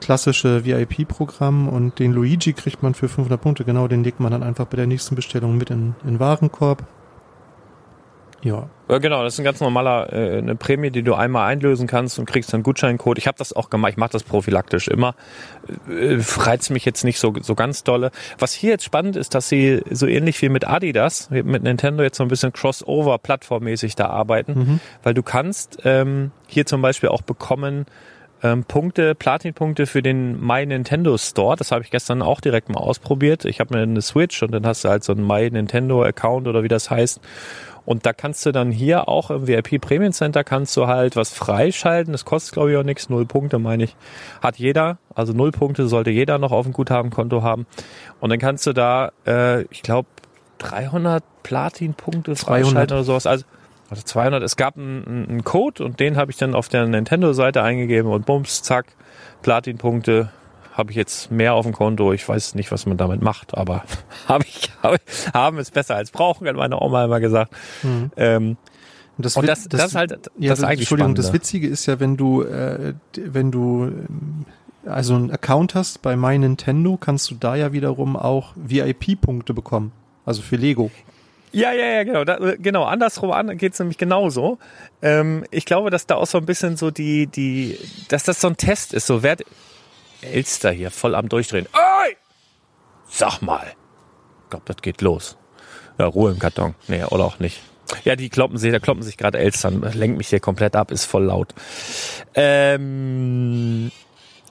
klassische VIP-Programm und den Luigi kriegt man für 500 Punkte. Genau, den legt man dann einfach bei der nächsten Bestellung mit in, in den Warenkorb. Ja, Ja, genau, das ist ein ganz normaler, äh, eine Prämie, die du einmal einlösen kannst und kriegst dann einen Gutscheincode. Ich habe das auch gemacht, ich mache das prophylaktisch immer. Äh, reizt mich jetzt nicht so, so ganz dolle. Was hier jetzt spannend ist, dass sie so ähnlich wie mit Adidas, mit Nintendo jetzt so ein bisschen Crossover plattformmäßig da arbeiten, weil du kannst ähm, hier zum Beispiel auch bekommen ähm, Punkte, Platin-Punkte für den My Nintendo Store. Das habe ich gestern auch direkt mal ausprobiert. Ich habe mir eine Switch und dann hast du halt so einen My Nintendo Account oder wie das heißt. Und da kannst du dann hier auch im VIP Premium Center kannst du halt was freischalten. Das kostet glaube ich auch nichts. Null Punkte meine ich. Hat jeder. Also null Punkte sollte jeder noch auf dem Guthabenkonto haben. Und dann kannst du da, äh, ich glaube, 300 Platin-Punkte 200. freischalten oder sowas. Also also 200. Es gab einen, einen Code und den habe ich dann auf der Nintendo-Seite eingegeben und bums, zack, Platin-Punkte habe ich jetzt mehr auf dem Konto. Ich weiß nicht, was man damit macht, aber habe ich, hab ich haben ist besser als brauchen, hat meine Oma immer gesagt. Ähm, Und das, und das, das, ist halt das, Ja, eigentlich Entschuldigung, das spannender. Witzige ist ja, wenn du, äh, wenn du ähm, also einen Account hast bei My Nintendo, kannst du da ja wiederum auch VIP-Punkte bekommen. Also für Lego. Ja, ja, ja, genau. Da, genau, andersrum an geht's nämlich genauso. Ähm, ich glaube, dass da auch so ein bisschen so die, die, dass das so ein Test ist. So, wer Elster hier voll am Durchdrehen. Ey! Sag mal. Ich glaube, das geht los. Ja, Ruhe im Karton. Nee, oder auch nicht. Ja, die kloppen sich, da kloppen sich gerade Elstern. Lenkt mich hier komplett ab, ist voll laut. Ähm,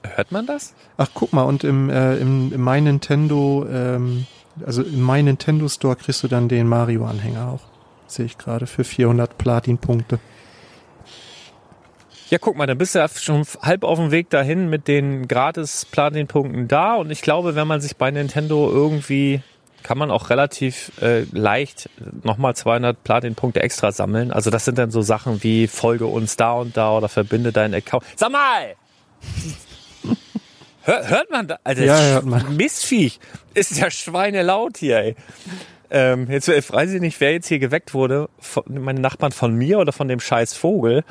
hört man das? Ach, guck mal, und im, äh, im, im My Nintendo, ähm, also im My Nintendo Store kriegst du dann den Mario-Anhänger auch. Sehe ich gerade für 400 Platin-Punkte. Ja, guck mal, dann bist du ja schon halb auf dem Weg dahin mit den gratis Platin-Punkten da. Und ich glaube, wenn man sich bei Nintendo irgendwie, kann man auch relativ äh, leicht nochmal 200 Platin-Punkte extra sammeln. Also das sind dann so Sachen wie folge uns da und da oder verbinde deinen Account. Sag mal! Hör, hört man da? Alter, Ja, hört man. Mistviech. Ist ja schweinelaut hier, ey. Ähm, jetzt weiß ich nicht, wer jetzt hier geweckt wurde. Von, meine Nachbarn von mir oder von dem scheiß Vogel.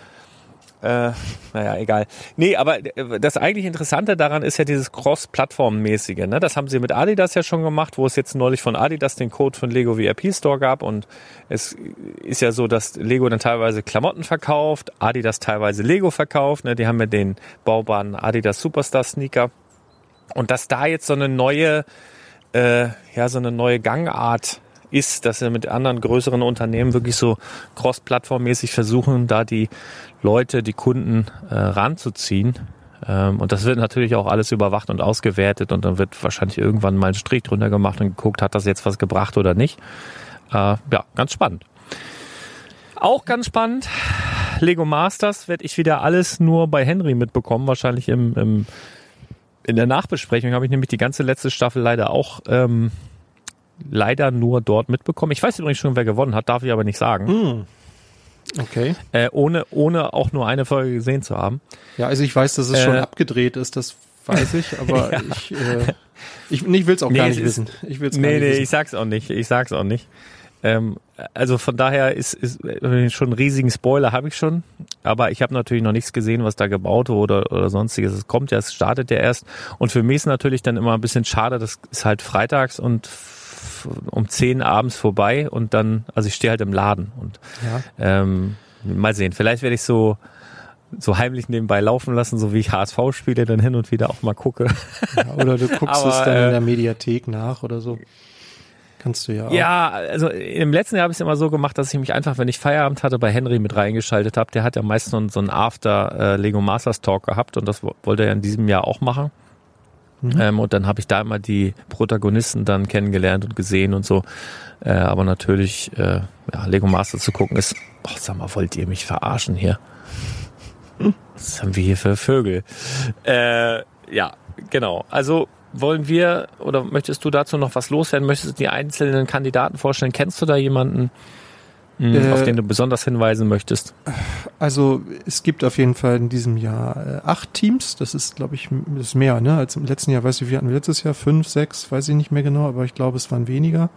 Äh, naja, egal. Nee, aber äh, das eigentlich Interessante daran ist ja dieses Cross-Plattform-mäßige. Ne? Das haben sie mit Adidas ja schon gemacht, wo es jetzt neulich von Adidas den Code von Lego VIP Store gab. Und es ist ja so, dass Lego dann teilweise Klamotten verkauft, Adidas teilweise Lego verkauft. Ne? Die haben ja den baubaren Adidas Superstar Sneaker. Und dass da jetzt so eine neue, äh, ja, so eine neue Gangart ist, dass sie mit anderen größeren Unternehmen wirklich so cross-plattformmäßig versuchen, da die Leute, die Kunden äh, ranzuziehen. Ähm, und das wird natürlich auch alles überwacht und ausgewertet und dann wird wahrscheinlich irgendwann mal ein Strich drunter gemacht und geguckt, hat das jetzt was gebracht oder nicht. Äh, ja, ganz spannend. Auch ganz spannend. Lego Masters werde ich wieder alles nur bei Henry mitbekommen, wahrscheinlich im, im in der Nachbesprechung habe ich nämlich die ganze letzte Staffel leider auch ähm, leider nur dort mitbekommen. Ich weiß übrigens schon, wer gewonnen hat, darf ich aber nicht sagen. Hm. Okay. Äh, ohne, ohne auch nur eine Folge gesehen zu haben. Ja, also ich weiß, dass es schon Äh, abgedreht ist, das weiß ich, aber ich, äh, ich, ich will es auch Nee, gar nicht ist- wissen. Ich will's gar Nee, nicht nee, wissen. ich sag's auch nicht. Ich sag's auch nicht. Ähm, also von daher ist, ist äh, schon einen riesigen Spoiler habe ich schon, aber ich habe natürlich noch nichts gesehen, was da gebaut wurde oder, oder sonstiges. Es kommt ja, es startet ja erst. Und für mich ist natürlich dann immer ein bisschen schade, das ist halt freitags und um 10 abends vorbei und dann, also ich stehe halt im Laden und Ja. ähm, mal sehen. Vielleicht werde ich so so heimlich nebenbei laufen lassen, so wie ich HSV-Spiele dann hin und wieder auch mal gucke. Ja, oder du guckst Aber, es dann äh, in der Mediathek nach oder so. Kannst du ja auch. Ja, also im letzten Jahr habe ich es immer so gemacht, dass ich mich einfach, wenn ich Feierabend hatte, bei Henry mit reingeschaltet habe. Der hat ja meist so einen, so einen After äh, Lego Masters Talk gehabt und das wo- wollte er in diesem Jahr auch machen. Ähm, und dann habe ich da immer die Protagonisten dann kennengelernt und gesehen und so. Äh, aber natürlich, äh, ja, Lego Masters zu gucken ist, ach, sag mal, wollt ihr mich verarschen hier? Was haben wir hier für Vögel? Äh, ja, genau. Also wollen wir oder möchtest du dazu noch was loswerden? Möchtest du die einzelnen Kandidaten vorstellen? Kennst du da jemanden, mh, Äh, auf den du besonders hinweisen möchtest? Also es gibt auf jeden Fall in diesem Jahr äh, acht Teams. Das ist, glaube ich, ist mehr, ne? Als im letzten Jahr, weiß ich, wir hatten letztes Jahr fünf, sechs, weiß ich nicht mehr genau, aber ich glaube, es waren weniger.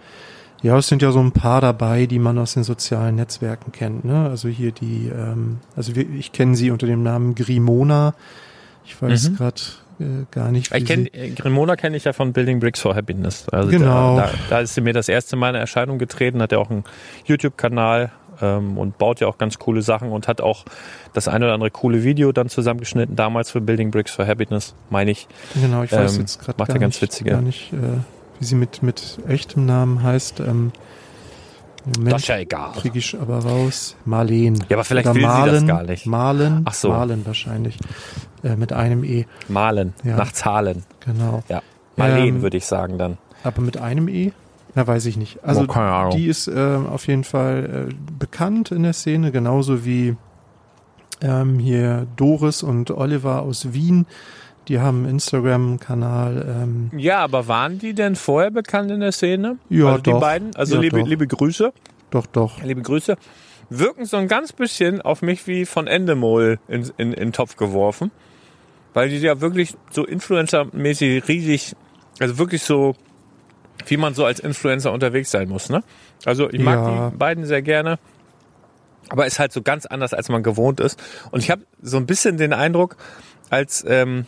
Ja, es sind ja so ein paar dabei, die man aus den sozialen Netzwerken kennt, ne? Also hier die, ähm, also wir, ich kenne sie unter dem Namen Grimona. Ich weiß Mhm. gerade äh, gar nicht, Ich kenn, sie, äh, Grimona kenne ich ja von Building Bricks for Happiness. Also Genau. Da, da, da ist sie mir das erste Mal in Erscheinung getreten, hat ja auch einen YouTube-Kanal ähm, und baut ja auch ganz coole Sachen und hat auch das eine oder andere coole Video dann zusammengeschnitten, damals für Building Bricks for Happiness, meine ich. genau, ich weiß ähm, jetzt gerade gar, ganz nicht, witzige- gar nicht, äh, wie sie mit, mit echtem Namen heißt. Ähm, Moment. Das ist ja egal. kriege ich aber raus. Marleen. Ja, aber vielleicht Oder will sie das Malen, gar nicht. Malen, Ach so. Malen wahrscheinlich. Äh, mit einem E, Malen, Ja. nach Zahlen. genau. Ja. Marleen Ähm, würde ich sagen dann. Aber mit einem E? Na, weiß ich nicht. Also Oh, die ist äh, auf jeden Fall äh, bekannt in der Szene, genauso wie ähm, hier Doris und Oliver aus Wien. Die haben einen Instagram-Kanal. Ähm, Ja, aber waren die denn vorher bekannt in der Szene? Ja, also die doch. beiden, also Ja, liebe, doch. liebe Grüße. doch, doch. Liebe Grüße. Wirken so ein ganz bisschen auf mich wie von Endemol in, in, in den Topf geworfen. Weil die ja wirklich so Influencer-mäßig riesig, also wirklich so, wie man so als Influencer unterwegs sein muss, ne? Also ich mag Ja. die beiden sehr gerne. Aber ist halt so ganz anders, als man gewohnt ist. Und ich habe so ein bisschen den Eindruck, als, ähm,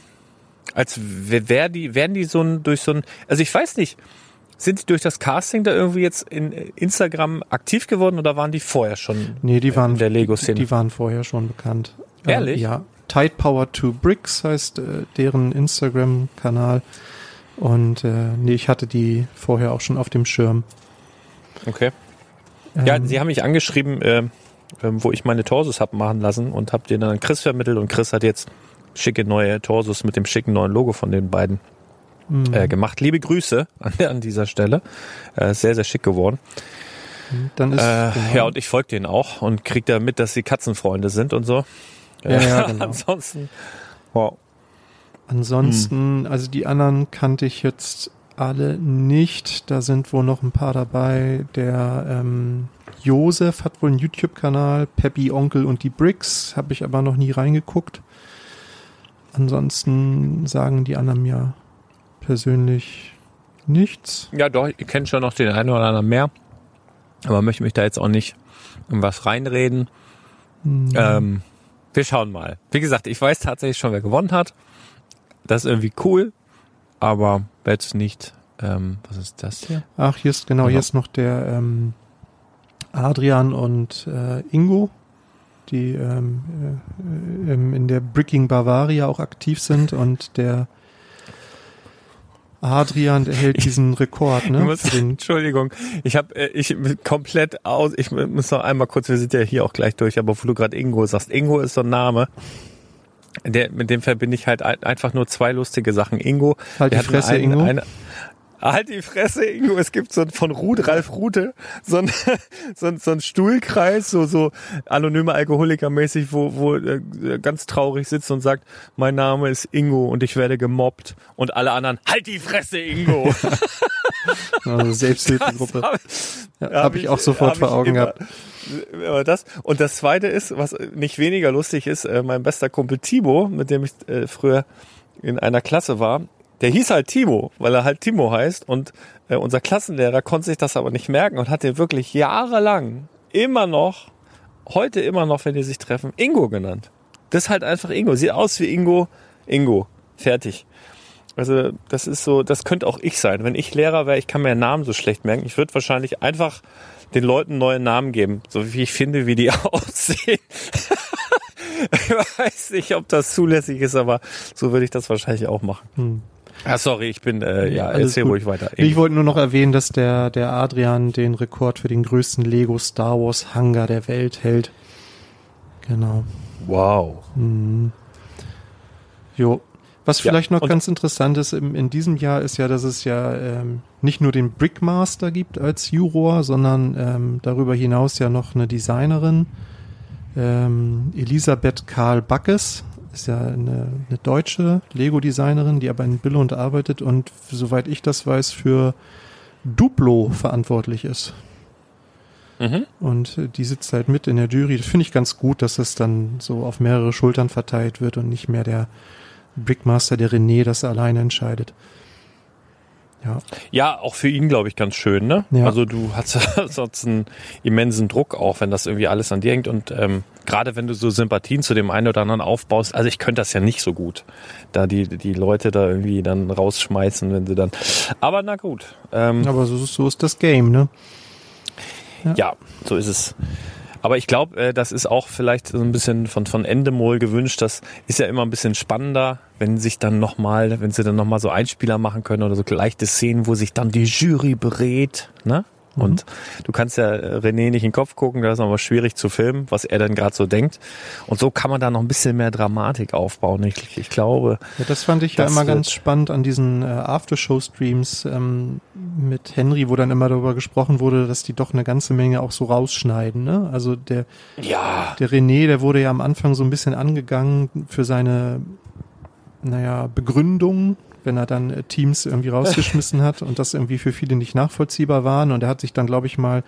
als wär die, wären die so ein, durch so ein, also ich weiß nicht, sind die durch das Casting da irgendwie jetzt in Instagram aktiv geworden oder waren die vorher schon Nee, die waren, in der Lego-Szene? die waren vorher schon bekannt. Ehrlich? Äh, ja. Tide Power to Bricks heißt äh, deren Instagram-Kanal. Und äh, nee, ich hatte die vorher auch schon auf dem Schirm. Okay. Ja, Ähm, sie haben mich angeschrieben, äh, wo ich meine Torsos hab machen lassen und hab den dann an Chris vermittelt und Chris hat jetzt schicke neue Torsos mit dem schicken neuen Logo von den beiden Mhm. äh, gemacht. Liebe Grüße an, an dieser Stelle. Äh, sehr, sehr schick geworden. Dann ist, Äh, genau. Ja, und ich folge denen auch und krieg da mit, dass sie Katzenfreunde sind und so. Ja, ja, genau. Ansonsten, wow. Ansonsten, also die anderen kannte ich jetzt alle nicht. Da sind wohl noch ein paar dabei. Der ähm, Josef hat wohl einen YouTube-Kanal, Peppy Onkel und die Bricks, habe ich aber noch nie reingeguckt. Ansonsten sagen die anderen mir persönlich nichts. Ja, doch, ich kenne schon noch den einen oder anderen mehr. Aber möchte mich da jetzt auch nicht in was reinreden. Hm, Ähm, wir schauen mal. Wie gesagt, ich weiß tatsächlich schon, wer gewonnen hat. Das ist irgendwie cool, aber jetzt nicht. Ähm, was ist das hier? Ach, hier ist genau, Genau. hier ist noch der ähm, Adrian und äh, Ingo, die ähm, äh, ähm, in der Bricking Bavaria auch aktiv sind und der Adrian, der hält diesen Rekord, Ich ne? muss, Für den, Entschuldigung, ich habe äh, ich bin komplett aus. Ich muss noch einmal kurz. Wir sind ja hier auch gleich durch, aber wo du gerade Ingo sagst, Ingo ist so ein Name. Der, mit dem verbinde ich halt ein- einfach nur zwei lustige Sachen. Ingo, Halt wir die Fresse, einen- Ingo. Eine, halt die Fresse, Ingo. Es gibt so ein, von Ruth, Ralf Rute, so ein, so ein, so ein Stuhlkreis, so, so anonyme Alkoholiker mäßig, wo, wo äh, ganz traurig sitzt und sagt, mein Name ist Ingo und ich werde gemobbt. Und alle anderen, halt die Fresse, Ingo. also Selbsthilfegruppe. Hab- Ja, hab Habe ich auch sofort hab vor ich Augen gehabt. Aber das und das zweite ist, was nicht weniger lustig ist, äh, mein bester Kumpel Timo, mit dem ich äh, früher in einer Klasse war, der hieß halt Timo, weil er halt Timo heißt und äh, unser Klassenlehrer konnte sich das aber nicht merken und hat den wirklich jahrelang immer noch, heute immer noch, wenn die sich treffen, Ingo genannt. Das ist halt einfach Ingo. Sieht aus wie Ingo. Ingo. Fertig. Also das ist so, das könnte auch ich sein. Wenn ich Lehrer wäre, ich kann mir Namen so schlecht merken. Ich würde wahrscheinlich einfach den Leuten neue Namen geben, so wie ich finde, wie die aussehen. ich weiß nicht, ob das zulässig ist, aber so würde ich das wahrscheinlich auch machen. Hm. Ah, sorry, ich bin, äh, ja, erzähl gut. ruhig weiter. Ich wollte nur noch erwähnen, dass der, der Adrian den Rekord für den größten Lego Star Wars Hangar der Welt hält. Genau. wow. Mhm. Jo. Was Ja, vielleicht noch und- ganz interessant ist im, in diesem Jahr ist ja, dass es ja ähm, nicht nur den Brickmaster gibt als Juror, sondern ähm, darüber hinaus ja noch eine Designerin, ähm, Elisabeth Karl Backes ist ja eine, eine deutsche Lego-Designerin, die aber in Billund arbeitet und soweit ich das weiß, für Duplo verantwortlich ist. Mhm. Und äh, die sitzt halt mit in der Jury. Das finde ich ganz gut, dass es dann so auf mehrere Schultern verteilt wird und nicht mehr der Brickmaster, der René, das alleine entscheidet. Ja. Ja, auch für ihn, glaube ich, ganz schön, ne? Ja. Also du hast ja sonst einen immensen Druck auch, wenn das irgendwie alles an dir hängt. Und ähm, gerade wenn du so Sympathien zu dem einen oder anderen aufbaust, also ich könnte das ja nicht so gut, da die, die Leute da irgendwie dann rausschmeißen, wenn sie dann. Aber na gut. Ähm, Aber so, so ist das Game, ne? Ja, so ist es. Aber ich glaube, äh, das ist auch vielleicht so ein bisschen von, von Endemol gewünscht. Das ist ja immer ein bisschen spannender, wenn sich dann nochmal, wenn sie dann nochmal so Einspieler machen können oder so leichte Szenen, wo sich dann die Jury berät, ne? Und du kannst ja äh, René nicht in den Kopf gucken, da ist aber schwierig zu filmen, was er dann gerade so denkt. Und so kann man da noch ein bisschen mehr Dramatik aufbauen. Ich, ich glaube, Ja, das fand ich ja immer ganz spannend an diesen äh, Aftershow-Streams ähm, mit Henry, wo dann immer darüber gesprochen wurde, dass die doch eine ganze Menge auch so rausschneiden. Ne? Also der, ja, der René, der wurde ja am Anfang so ein bisschen angegangen für seine, naja, Begründung, wenn er dann äh, Teams irgendwie rausgeschmissen hat und das irgendwie für viele nicht nachvollziehbar waren. Und er hat sich dann, glaube ich, mal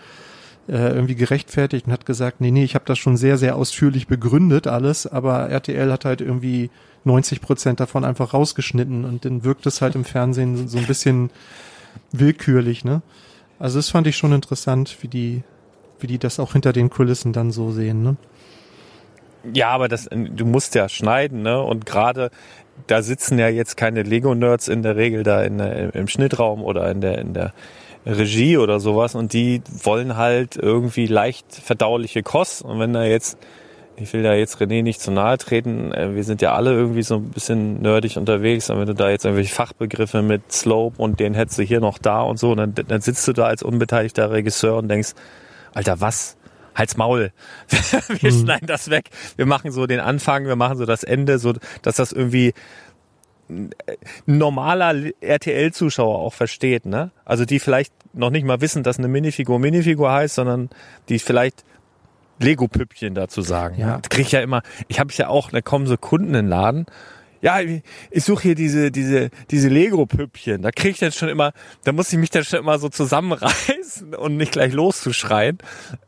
äh, irgendwie gerechtfertigt und hat gesagt, nee, nee, ich habe das schon sehr, sehr ausführlich begründet alles, aber RTL hat halt irgendwie 90 Prozent davon einfach rausgeschnitten und dann wirkt es halt im Fernsehen so ein bisschen willkürlich, ne? Also das fand ich schon interessant, wie die, wie die das auch hinter den Kulissen dann so sehen, ne? Ja, aber das, du musst ja schneiden, ne? Und gerade da sitzen ja jetzt keine Lego-Nerds in der Regel da in im Schnittraum oder in der, in der Regie oder sowas und die wollen halt irgendwie leicht verdauliche Kost. Und wenn da jetzt, ich will da jetzt René nicht zu nahe treten, äh, wir sind ja alle irgendwie so ein bisschen nerdig unterwegs und wenn du da jetzt irgendwelche Fachbegriffe mit Slope und den hättest du hier noch da und so, dann, dann sitzt du da als unbeteiligter Regisseur und denkst, Alter, was? Halt's Maul. wir schneiden das weg. Wir machen so den Anfang, wir machen so das Ende, so dass das irgendwie ein normaler RTL-Zuschauer auch versteht, ne? Also die vielleicht noch nicht mal wissen, dass eine Minifigur Minifigur heißt, sondern die vielleicht Lego-Püppchen dazu sagen. Ja. Das krieg ich ja immer. Ich habe ja auch, da kommen so Kunden in den Laden. Ja, ich suche hier diese diese diese Lego-Püppchen. Da krieg ich dann schon immer, da muss ich mich dann schon immer so zusammenreißen und nicht gleich loszuschreien.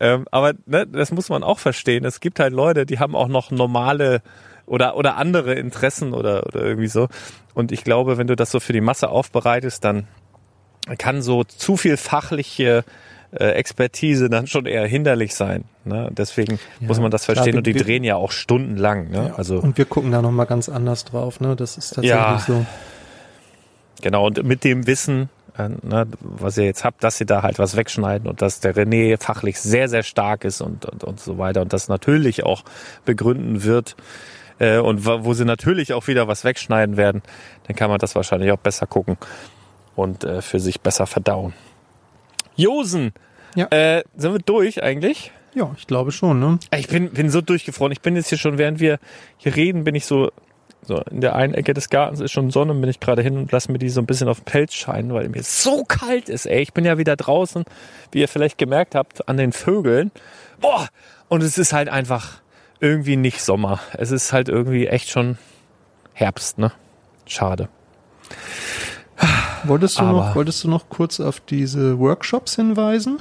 Ähm, aber ne, das muss man auch verstehen. Es gibt halt Leute, die haben auch noch normale oder oder andere Interessen oder oder irgendwie so. Und ich glaube, wenn du das so für die Masse aufbereitest, dann kann so zu viel fachliche Expertise dann schon eher hinderlich sein. Ne? Deswegen muss man das klar, verstehen wir- und die wir- drehen ja auch stundenlang. Ne? Also Und wir gucken da nochmal ganz anders drauf, ne? Das ist tatsächlich Ja. so. genau und mit dem Wissen, äh, ne, was ihr jetzt habt, dass sie da halt was wegschneiden und dass der René fachlich sehr sehr stark ist und und, und so weiter und das natürlich auch begründen wird äh, und wo wo sie natürlich auch wieder was wegschneiden werden, dann kann man das wahrscheinlich auch besser gucken und äh, für sich besser verdauen. Josen, Ja. äh, sind wir durch eigentlich? Ja, ich glaube schon, ne? Ich bin, bin so durchgefroren. Ich bin jetzt hier schon, während wir hier reden, bin ich so, so in der einen Ecke des Gartens ist schon Sonne, bin ich gerade hin und lasse mir die so ein bisschen auf den Pelz scheinen, weil mir so kalt ist, ey. Ich bin ja wieder draußen, wie ihr vielleicht gemerkt habt, an den Vögeln. Boah! Und es ist halt einfach irgendwie nicht Sommer. Es ist halt irgendwie echt schon Herbst, ne? Schade. Wolltest du Aber- noch, wolltest du noch kurz auf diese Workshops hinweisen?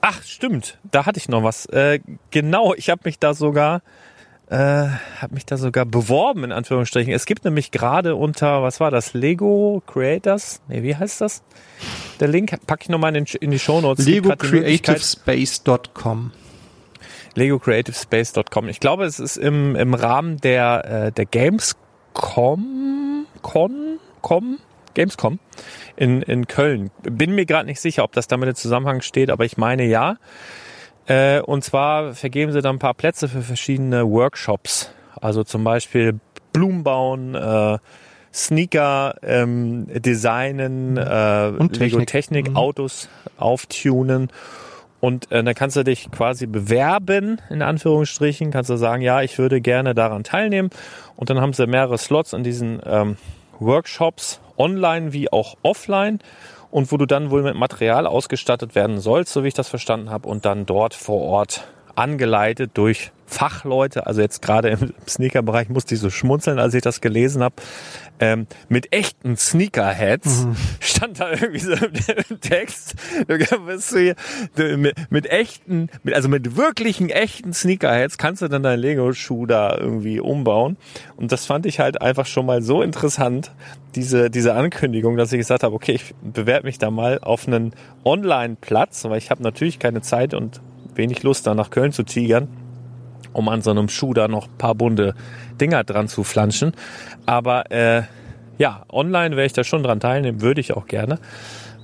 Ach, stimmt. Da hatte ich noch was. Äh, genau, ich habe mich da sogar äh, habe mich da sogar beworben in Anführungsstrichen. Es gibt nämlich gerade unter was war das Lego Creators? Nee, wie heißt das? Der Link packe ich nochmal in, in die Shownotes. Es gibt grad die Möglichkeit- LegoCreativeSpace.com. legocreativespace.com. Ich glaube, es ist im, im Rahmen der, äh, der Gamescom, Con, Com, Gamescom in, in Köln. Bin mir gerade nicht sicher, ob das damit in Zusammenhang steht, aber ich meine ja. Äh, und zwar vergeben sie da ein paar Plätze für verschiedene Workshops. Also zum Beispiel Blumen bauen, äh, Sneaker ähm, designen, äh, Und Technik. Technik, Mhm. Autos auftunen. Und äh, dann kannst du dich quasi bewerben, in Anführungsstrichen, kannst du sagen, ja, ich würde gerne daran teilnehmen. Und dann haben sie mehrere Slots in diesen ähm, Workshops, online wie auch offline. Und wo du dann wohl mit Material ausgestattet werden sollst, so wie ich das verstanden habe, und dann dort vor Ort angeleitet durch Fachleute, also jetzt gerade im Sneaker-Bereich musste ich so schmunzeln, als ich das gelesen habe, ähm, mit echten Sneakerheads mhm. stand da irgendwie so im Text, du mit, mit echten, mit, also mit wirklichen echten Sneakerheads kannst du dann dein Lego-Schuh da irgendwie umbauen und das fand ich halt einfach schon mal so interessant, diese, diese Ankündigung, dass ich gesagt habe, okay, ich bewerbe mich da mal auf einen Online-Platz, weil ich habe natürlich keine Zeit und wenig Lust, da nach Köln zu tigern um an so einem Schuh da noch paar bunte Dinger dran zu flanschen. Aber äh, ja, online wäre ich da schon dran teilnehmen, würde ich auch gerne.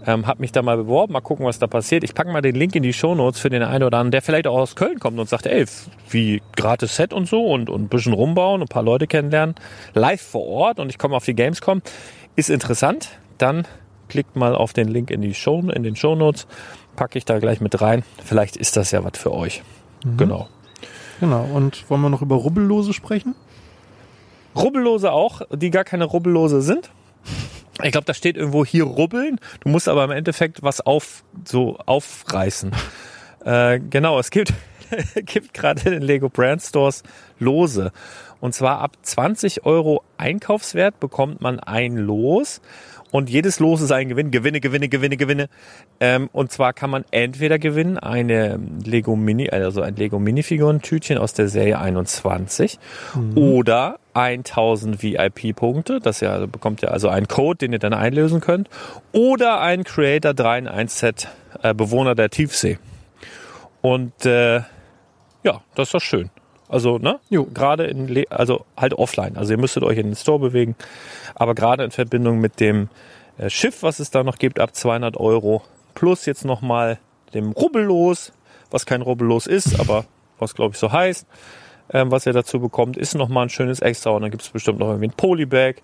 Ähm, hab mich da mal beworben, mal gucken, was da passiert. Ich packe mal den Link in die Show Notes für den einen oder anderen, der vielleicht auch aus Köln kommt und sagt, ey, wie gratis Set und so und, und ein bisschen rumbauen, ein paar Leute kennenlernen, live vor Ort und ich komme auf die Gamescom. Ist interessant. Dann klickt mal auf den Link in die Show, in den Show Notes, packe ich da gleich mit rein. Vielleicht ist das ja was für euch. Mhm. Genau. Genau. Und wollen wir noch über Rubbellose sprechen? Rubbellose auch, die gar keine Rubbellose sind. Ich glaube, da steht irgendwo hier rubbeln. Du musst aber im Endeffekt was auf, so aufreißen. äh, genau, es gibt, gibt gerade in den Lego Brand Stores Lose. Und zwar ab 20 Euro Einkaufswert bekommt man ein Los. Und jedes Los ist ein Gewinn. Gewinne, Gewinne, Gewinne, Gewinne. Ähm, und zwar kann man entweder gewinnen eine Lego Mini, also ein Lego Minifiguren-Tütchen aus der Serie 21 mhm. oder 1000 VIP-Punkte. Das ja, bekommt ihr also einen Code, den ihr dann einlösen könnt. Oder ein Creator 3 in 1 Set äh, Bewohner der Tiefsee. Und äh, ja, das ist doch schön. Also, ne? Jo. Gerade in, Le also halt offline. Also ihr müsstet euch in den Store bewegen. Aber gerade in Verbindung mit dem äh, Schiff, was es da noch gibt, ab 200 Euro. Plus jetzt nochmal dem Rubbellos, was kein Rubbellos ist, aber was glaube ich so heißt. Ähm, was ihr dazu bekommt, ist nochmal ein schönes Extra. Und dann gibt es bestimmt noch irgendwie ein Polybag.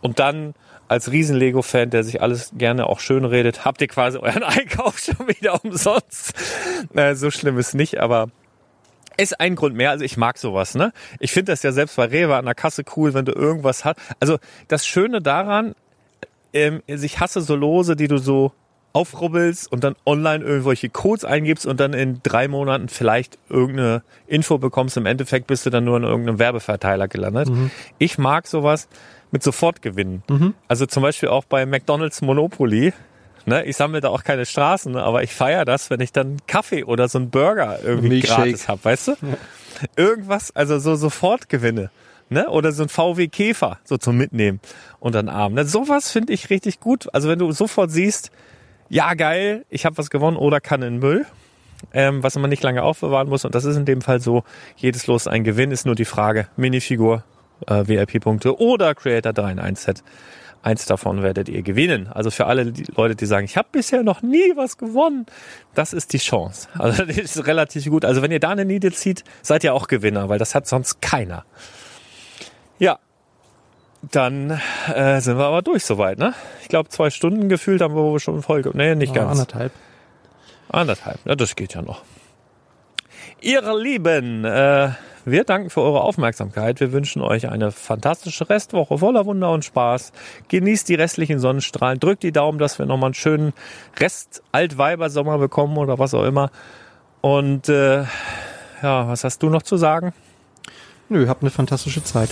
Und dann als Riesen-Lego-Fan, der sich alles gerne auch schön redet, habt ihr quasi euren Einkauf schon wieder umsonst. Äh, so schlimm ist nicht, aber ist ein Grund mehr. Also ich mag sowas, ne? Ich finde das ja selbst bei Rewe an der Kasse cool, wenn du irgendwas hast. Also das Schöne daran, ähm, ich hasse so Lose, die du so aufrubbelst und dann online irgendwelche Codes eingibst und dann in drei Monaten vielleicht irgendeine Info bekommst. Im Endeffekt bist du dann nur in irgendeinem Werbeverteiler gelandet. Mhm. Ich mag sowas mit Sofortgewinnen. Mhm. Also zum Beispiel auch bei McDonald's Monopoly Ne? Ich sammle da auch keine Straßen, ne? aber ich feiere das, wenn ich dann Kaffee oder so einen Burger irgendwie gratis habe, weißt du? Ja. Irgendwas, also so sofort gewinne. Ne? Oder so ein VW Käfer, so zum Mitnehmen und dann Abend. Ne? Sowas finde ich richtig gut. Also wenn du sofort siehst, ja geil, ich habe was gewonnen oder kann in Müll, ähm, was man nicht lange aufbewahren muss. Und das ist in dem Fall so, jedes Los ein Gewinn ist nur die Frage, Minifigur, äh, VIP-Punkte oder Creator 3 in 1 Set. Eins davon werdet ihr gewinnen. Also für alle die Leute, die sagen, ich habe bisher noch nie was gewonnen, das ist die Chance. Also das ist relativ gut. Also wenn ihr da eine Niete zieht, seid ihr auch Gewinner, weil das hat sonst keiner. Ja, dann äh, sind wir aber durch soweit, ne? Ich glaube, zwei Stunden gefühlt haben wir schon voll. Nee, nicht ja, ganz. Anderthalb. Anderthalb. Ja, das geht ja noch. Ihr Lieben, äh, wir danken für eure Aufmerksamkeit. Wir wünschen euch eine fantastische Restwoche voller Wunder und Spaß. Genießt die restlichen Sonnenstrahlen. Drückt die Daumen, dass wir nochmal einen schönen Rest Altweibersommer bekommen oder was auch immer. Und äh, ja, was hast du noch zu sagen? Nö, habt eine fantastische Zeit.